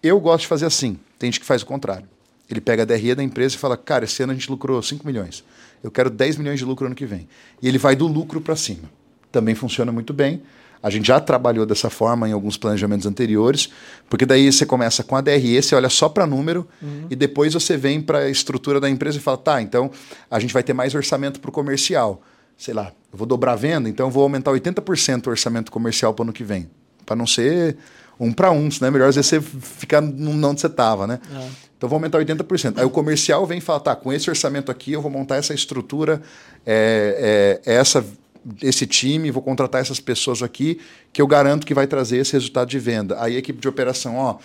Eu gosto de fazer assim. Tem gente que faz o contrário. Ele pega a DRE da empresa e fala: Cara, esse ano a gente lucrou 5 milhões. Eu quero 10 milhões de lucro ano que vem. E ele vai do lucro para cima. Também funciona muito bem. A gente já trabalhou dessa forma em alguns planejamentos anteriores, porque daí você começa com a DRE, você olha só para número uhum. e depois você vem para a estrutura da empresa e fala: tá, então a gente vai ter mais orçamento para o comercial. Sei lá, eu vou dobrar a venda, então eu vou aumentar 80% o orçamento comercial para o ano que vem. Para não ser um para um, senão é melhor você ficar no não onde você estava, né? É. Então vou aumentar 80%. Aí o comercial vem e fala: tá, com esse orçamento aqui eu vou montar essa estrutura, é, é, essa esse time, vou contratar essas pessoas aqui, que eu garanto que vai trazer esse resultado de venda. Aí a equipe de operação, ó,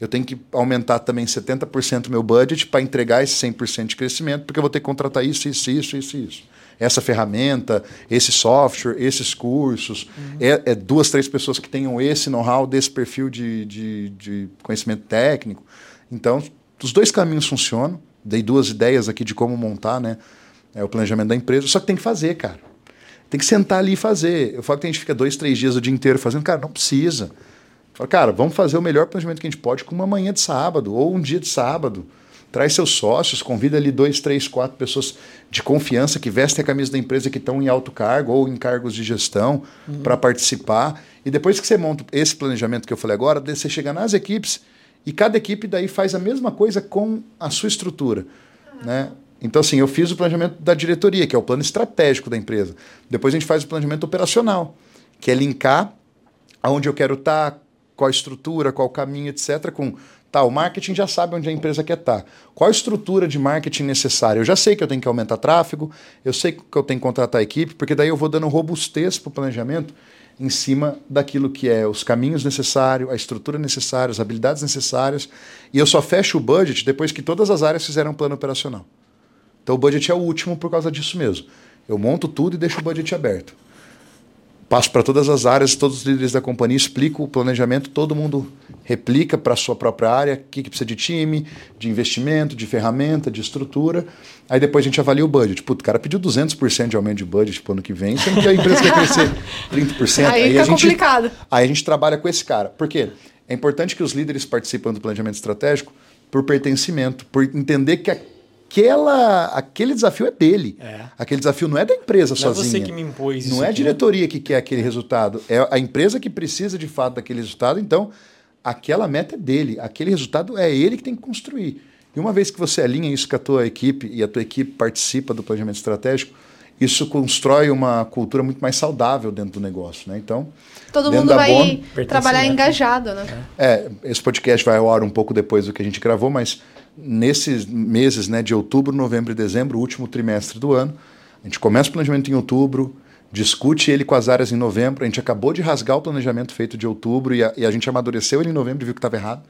eu tenho que aumentar também 70% meu budget para entregar esse 100% de crescimento, porque eu vou ter que contratar isso, isso, isso, isso, isso. Essa ferramenta, esse software, esses cursos, uhum. é, é, duas, três pessoas que tenham esse know-how, desse perfil de, de, de conhecimento técnico. Então, os dois caminhos funcionam. Dei duas ideias aqui de como montar né, é, o planejamento da empresa, só que tem que fazer, cara. Tem que sentar ali e fazer. Eu falo que a gente fica dois, três dias o dia inteiro fazendo. Cara, não precisa. Eu falo, cara, vamos fazer o melhor planejamento que a gente pode com uma manhã de sábado ou um dia de sábado. Traz seus sócios, convida ali dois, três, quatro pessoas de confiança que vestem a camisa da empresa que estão em alto cargo ou em cargos de gestão uhum. para participar. E depois que você monta esse planejamento que eu falei agora, você chega nas equipes e cada equipe daí faz a mesma coisa com a sua estrutura. Né? Então, assim, eu fiz o planejamento da diretoria, que é o plano estratégico da empresa. Depois a gente faz o planejamento operacional, que é linkar aonde eu quero estar, tá, qual a estrutura, qual o caminho, etc., com Tá, o marketing já sabe onde a empresa quer estar. Tá. Qual a estrutura de marketing necessária? Eu já sei que eu tenho que aumentar tráfego, eu sei que eu tenho que contratar a equipe, porque daí eu vou dando robustez para o planejamento em cima daquilo que é os caminhos necessários, a estrutura necessária, as habilidades necessárias. E eu só fecho o budget depois que todas as áreas fizeram um plano operacional. Então o budget é o último por causa disso mesmo. Eu monto tudo e deixo o budget aberto. Passo para todas as áreas, todos os líderes da companhia, explico o planejamento, todo mundo replica para a sua própria área, o que, que precisa de time, de investimento, de ferramenta, de estrutura. Aí depois a gente avalia o budget. Puto, o cara pediu 200% de aumento de budget para o ano que vem, sendo que a empresa quer crescer 30%. Aí, aí fica a gente, complicado. Aí a gente trabalha com esse cara. Por quê? É importante que os líderes participem do planejamento estratégico por pertencimento, por entender que a aquela, aquele desafio é dele. É. Aquele desafio não é da empresa não sozinha. Não é você que me impôs isso. Não é a diretoria né? que quer aquele resultado. É a empresa que precisa de fato daquele resultado. Então, aquela meta é dele. Aquele resultado é ele que tem que construir. E uma vez que você alinha isso com a tua equipe e a tua equipe participa do planejamento estratégico, isso constrói uma cultura muito mais saudável dentro do negócio, né? Então, todo mundo vai trabalhar engajado, né? É, esse podcast vai ao ar um pouco depois do que a gente gravou, mas nesses meses né, de outubro, novembro e dezembro, o último trimestre do ano. A gente começa o planejamento em outubro, discute ele com as áreas em novembro. A gente acabou de rasgar o planejamento feito de outubro e a, e a gente amadureceu ele em novembro e viu que estava errado.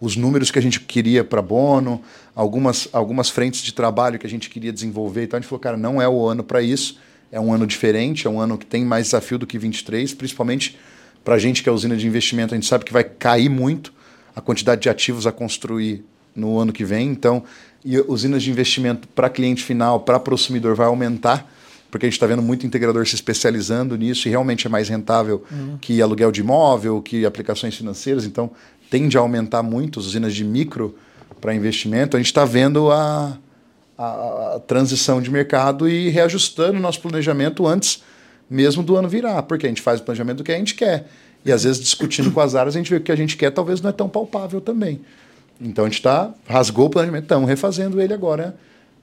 Os números que a gente queria para bono, algumas, algumas frentes de trabalho que a gente queria desenvolver. Então a gente falou, cara, não é o ano para isso. É um ano diferente, é um ano que tem mais desafio do que 23, principalmente para a gente que é usina de investimento. A gente sabe que vai cair muito a quantidade de ativos a construir no ano que vem. Então, e usinas de investimento para cliente final, para consumidor, vai aumentar, porque a gente está vendo muito integrador se especializando nisso e realmente é mais rentável uhum. que aluguel de imóvel, que aplicações financeiras. Então, tende a aumentar muito as usinas de micro para investimento. A gente está vendo a, a, a, transição de mercado e reajustando o nosso planejamento antes mesmo do ano virar, porque a gente faz o planejamento do que a gente quer. E às vezes discutindo com as áreas, a gente vê que o que a gente quer talvez não é tão palpável também. Então a gente está, rasgou o planejamento, estamos refazendo ele agora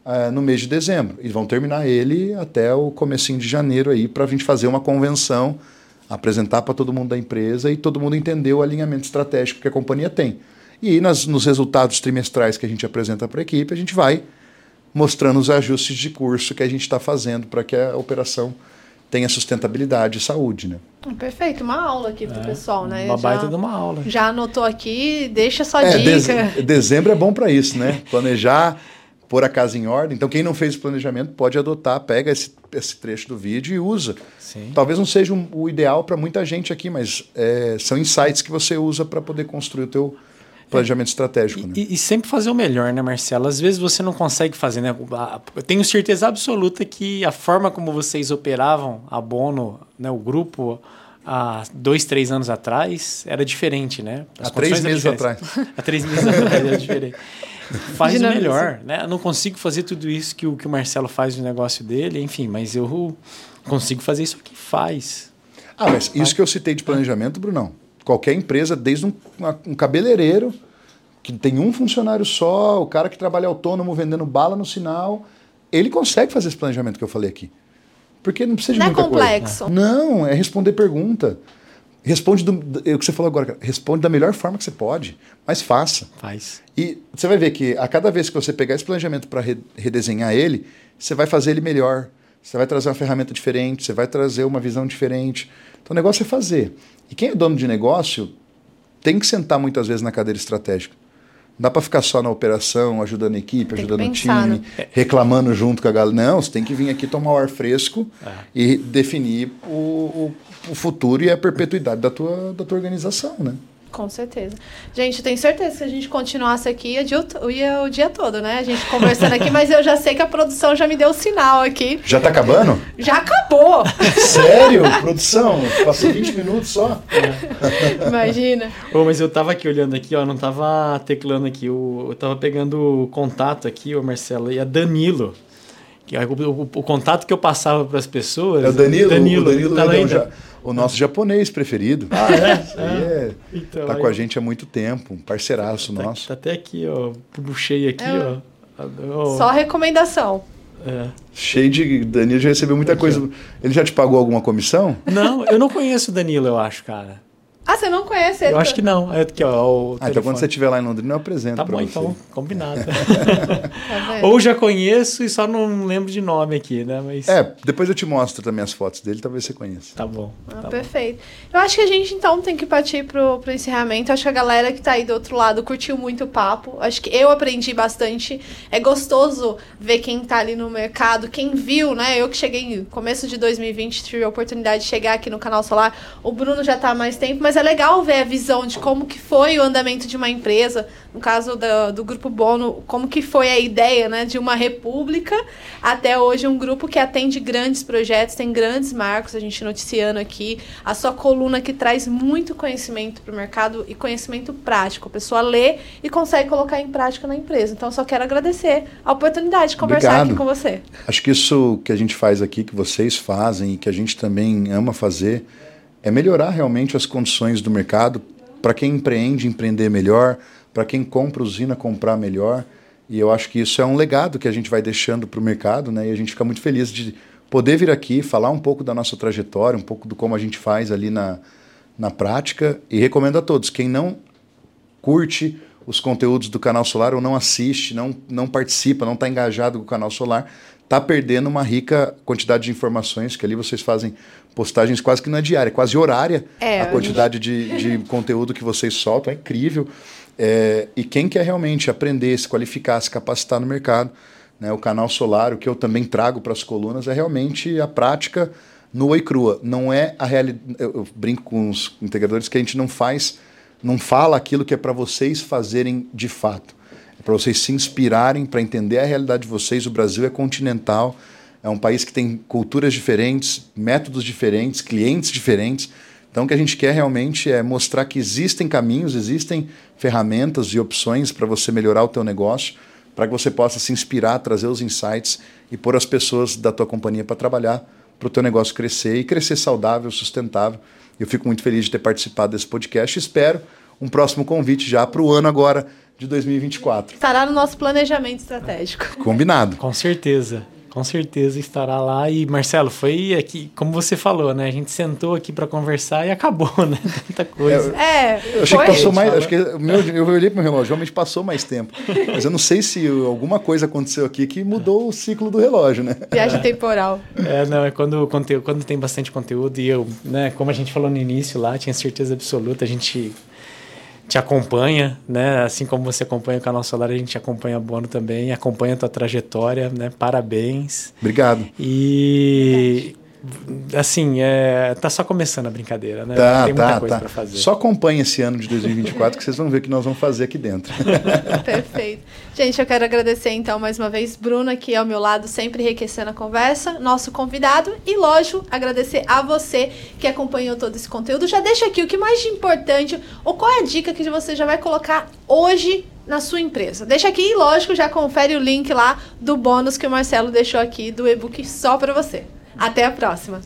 uh, no mês de dezembro. E vão terminar ele até o comecinho de janeiro aí para a gente fazer uma convenção, apresentar para todo mundo da empresa e todo mundo entender o alinhamento estratégico que a companhia tem. E nas, nos resultados trimestrais que a gente apresenta para a equipe, a gente vai mostrando os ajustes de curso que a gente está fazendo para que a operação tenha sustentabilidade e saúde, né? Perfeito, uma aula aqui para o é, pessoal, né? Uma já, baita de uma aula. Já anotou aqui, deixa sua é, dica. dezembro é bom para isso, né? Planejar, pôr a casa em ordem. Então, quem não fez o planejamento pode adotar, pega esse, esse trecho do vídeo e usa. Sim. Talvez não seja um, o ideal para muita gente aqui, mas é, são insights que você usa para poder construir o teu planejamento estratégico. Né? E, e, sempre fazer o melhor, né, Marcelo? Às vezes você não consegue fazer, né? Eu tenho certeza absoluta que a forma como vocês operavam a Bono, né, o grupo, há dois, três anos atrás, era diferente, né? As há três meses atrás. há três meses atrás era diferente. Faz o melhor, né? Eu não consigo fazer tudo isso que o, que o Marcelo faz no negócio dele, enfim, mas eu consigo fazer isso que faz. Ah, mas isso que eu citei de planejamento, Brunão, qualquer empresa, desde um, um cabeleireiro que tem um funcionário só, o cara que trabalha autônomo vendendo bala no sinal, ele consegue fazer esse planejamento que eu falei aqui. Porque não precisa de não é muita é complexo. Coisa. Não, é responder pergunta. Responde do, é o que você falou agora, responde da melhor forma que você pode, mas faça. Faz. E você vai ver que a cada vez que você pegar esse planejamento para redesenhar ele, você vai fazer ele melhor. Você vai trazer uma ferramenta diferente, você vai trazer uma visão diferente. Então o negócio é fazer. E quem é dono de negócio tem que sentar muitas vezes na cadeira estratégica. Não dá para ficar só na operação, ajudando a equipe, tem ajudando o time, né? reclamando junto com a galera. Não, você tem que vir aqui tomar o ar fresco é. e definir o, o, o, futuro e a perpetuidade da tua, da tua organização, né? Com certeza. Gente, tenho certeza que se a gente continuasse aqui, ia, ia o dia todo, né? A gente conversando aqui, mas eu já sei que a produção já me deu o sinal aqui. Já tá acabando? Já acabou! Sério? produção? Passou 20 minutos só? É. Imagina. Oh, mas eu tava aqui olhando aqui, ó, não tava teclando aqui, eu, eu tava pegando o contato aqui, o Marcelo, e a Danilo. O, o, o, contato que eu passava para as pessoas. É o Danilo. Danilo, o Danilo tá ainda. O nosso japonês preferido. Ah, é? é. Então, tá aí... com a gente há muito tempo, um parceiraço tá, nosso. Tá até aqui, ó. Puxei aqui, é. ó. Só recomendação. É. Cheio de. Danilo já recebeu muita coisa. Ele já te pagou alguma comissão? Não, eu não conheço o Danilo, eu acho, cara. Ah, você não conhece ele? Eu acho que não. É aqui, ó, ah, então quando você estiver lá em Londrina, eu apresento Tá bom, você. então. Combinado. tá Ou já conheço e só não lembro de nome aqui, né? Mas... É, depois eu te mostro também as fotos dele, talvez você conheça. Tá bom. Ah, tá perfeito. Bom. Eu acho que a gente, então, tem que partir pro, pro encerramento. Acho que a galera que tá aí do outro lado curtiu muito o papo. Acho que eu aprendi bastante. É gostoso ver quem tá ali no mercado, quem viu, né? Eu que cheguei no começo de 2020, tive a oportunidade de chegar aqui no Canal Solar. O Bruno já tá há mais tempo, mas é legal ver a visão de como que foi o andamento de uma empresa, no caso do, do Grupo Bono, como que foi a ideia né, de uma república, até hoje um grupo que atende grandes projetos, tem grandes marcos, a gente noticiando aqui, a sua coluna que traz muito conhecimento para o mercado e conhecimento prático. A pessoa lê e consegue colocar em prática na empresa. Então, só quero agradecer a oportunidade de conversar Obrigado. aqui com você. Acho que isso que a gente faz aqui, que vocês fazem e que a gente também ama fazer, é melhorar realmente as condições do mercado para quem empreende, empreender melhor, para quem compra usina, comprar melhor. E eu acho que isso é um legado que a gente vai deixando para o mercado, né? E a gente fica muito feliz de poder vir aqui, falar um pouco da nossa trajetória, um pouco do como a gente faz ali na, na prática. E recomendo a todos, quem não curte os conteúdos do canal Solar ou não assiste, não, não participa, não está engajado com o canal Solar, está perdendo uma rica quantidade de informações que ali vocês fazem postagens quase que na diária, quase horária é, a quantidade de, de conteúdo que vocês soltam, é incrível. É, e quem quer realmente aprender, se qualificar, se capacitar no mercado, né, o canal Solar, o que eu também trago para as colunas, é realmente a prática nua e crua. Não é a realidade. Eu, eu brinco com os integradores que a gente não faz, não fala aquilo que é para vocês fazerem de fato. é para vocês se inspirarem, para entender a realidade de vocês. O Brasil é continental, é um país que tem culturas diferentes, métodos diferentes, clientes diferentes. Então, o que a gente quer realmente é mostrar que existem caminhos, existem ferramentas e opções para você melhorar o teu negócio, para que você possa se inspirar, trazer os insights e pôr as pessoas da tua companhia para trabalhar para o teu negócio crescer e crescer saudável, sustentável. Eu fico muito feliz de ter participado desse podcast. Espero um próximo convite já para o ano agora de 2024. Estará no nosso planejamento estratégico. Combinado. Com certeza. Com certeza estará lá. E Marcelo, foi aqui, como você falou, né? A gente sentou aqui para conversar e acabou, né? Tanta coisa. É, eu achei foi. que passou mais. Acho que meu, eu olhei para o relógio, realmente passou mais tempo. Mas eu não sei se alguma coisa aconteceu aqui que mudou o ciclo do relógio, né? Viagem temporal. É, não, é quando, quando tem bastante conteúdo e eu, né, como a gente falou no início lá, tinha certeza absoluta, a gente te acompanha, né? Assim como você acompanha o canal Solar, a gente acompanha a Bono também, acompanha a tua trajetória, né? Parabéns. Obrigado. E assim, é, tá só começando a brincadeira, né? Tá, Tem muita tá, coisa tá. fazer. Só acompanhe esse ano de 2024 que vocês vão ver o que nós vamos fazer aqui dentro. Perfeito. Gente, eu quero agradecer então mais uma vez Bruno aqui ao meu lado, sempre enriquecendo a conversa, nosso convidado e lógico, agradecer a você que acompanhou todo esse conteúdo. Já deixa aqui o que mais de importante ou qual é a dica que você já vai colocar hoje na sua empresa. Deixa aqui e lógico, já confere o link lá do bônus que o Marcelo deixou aqui do e-book só para você. Até a próxima!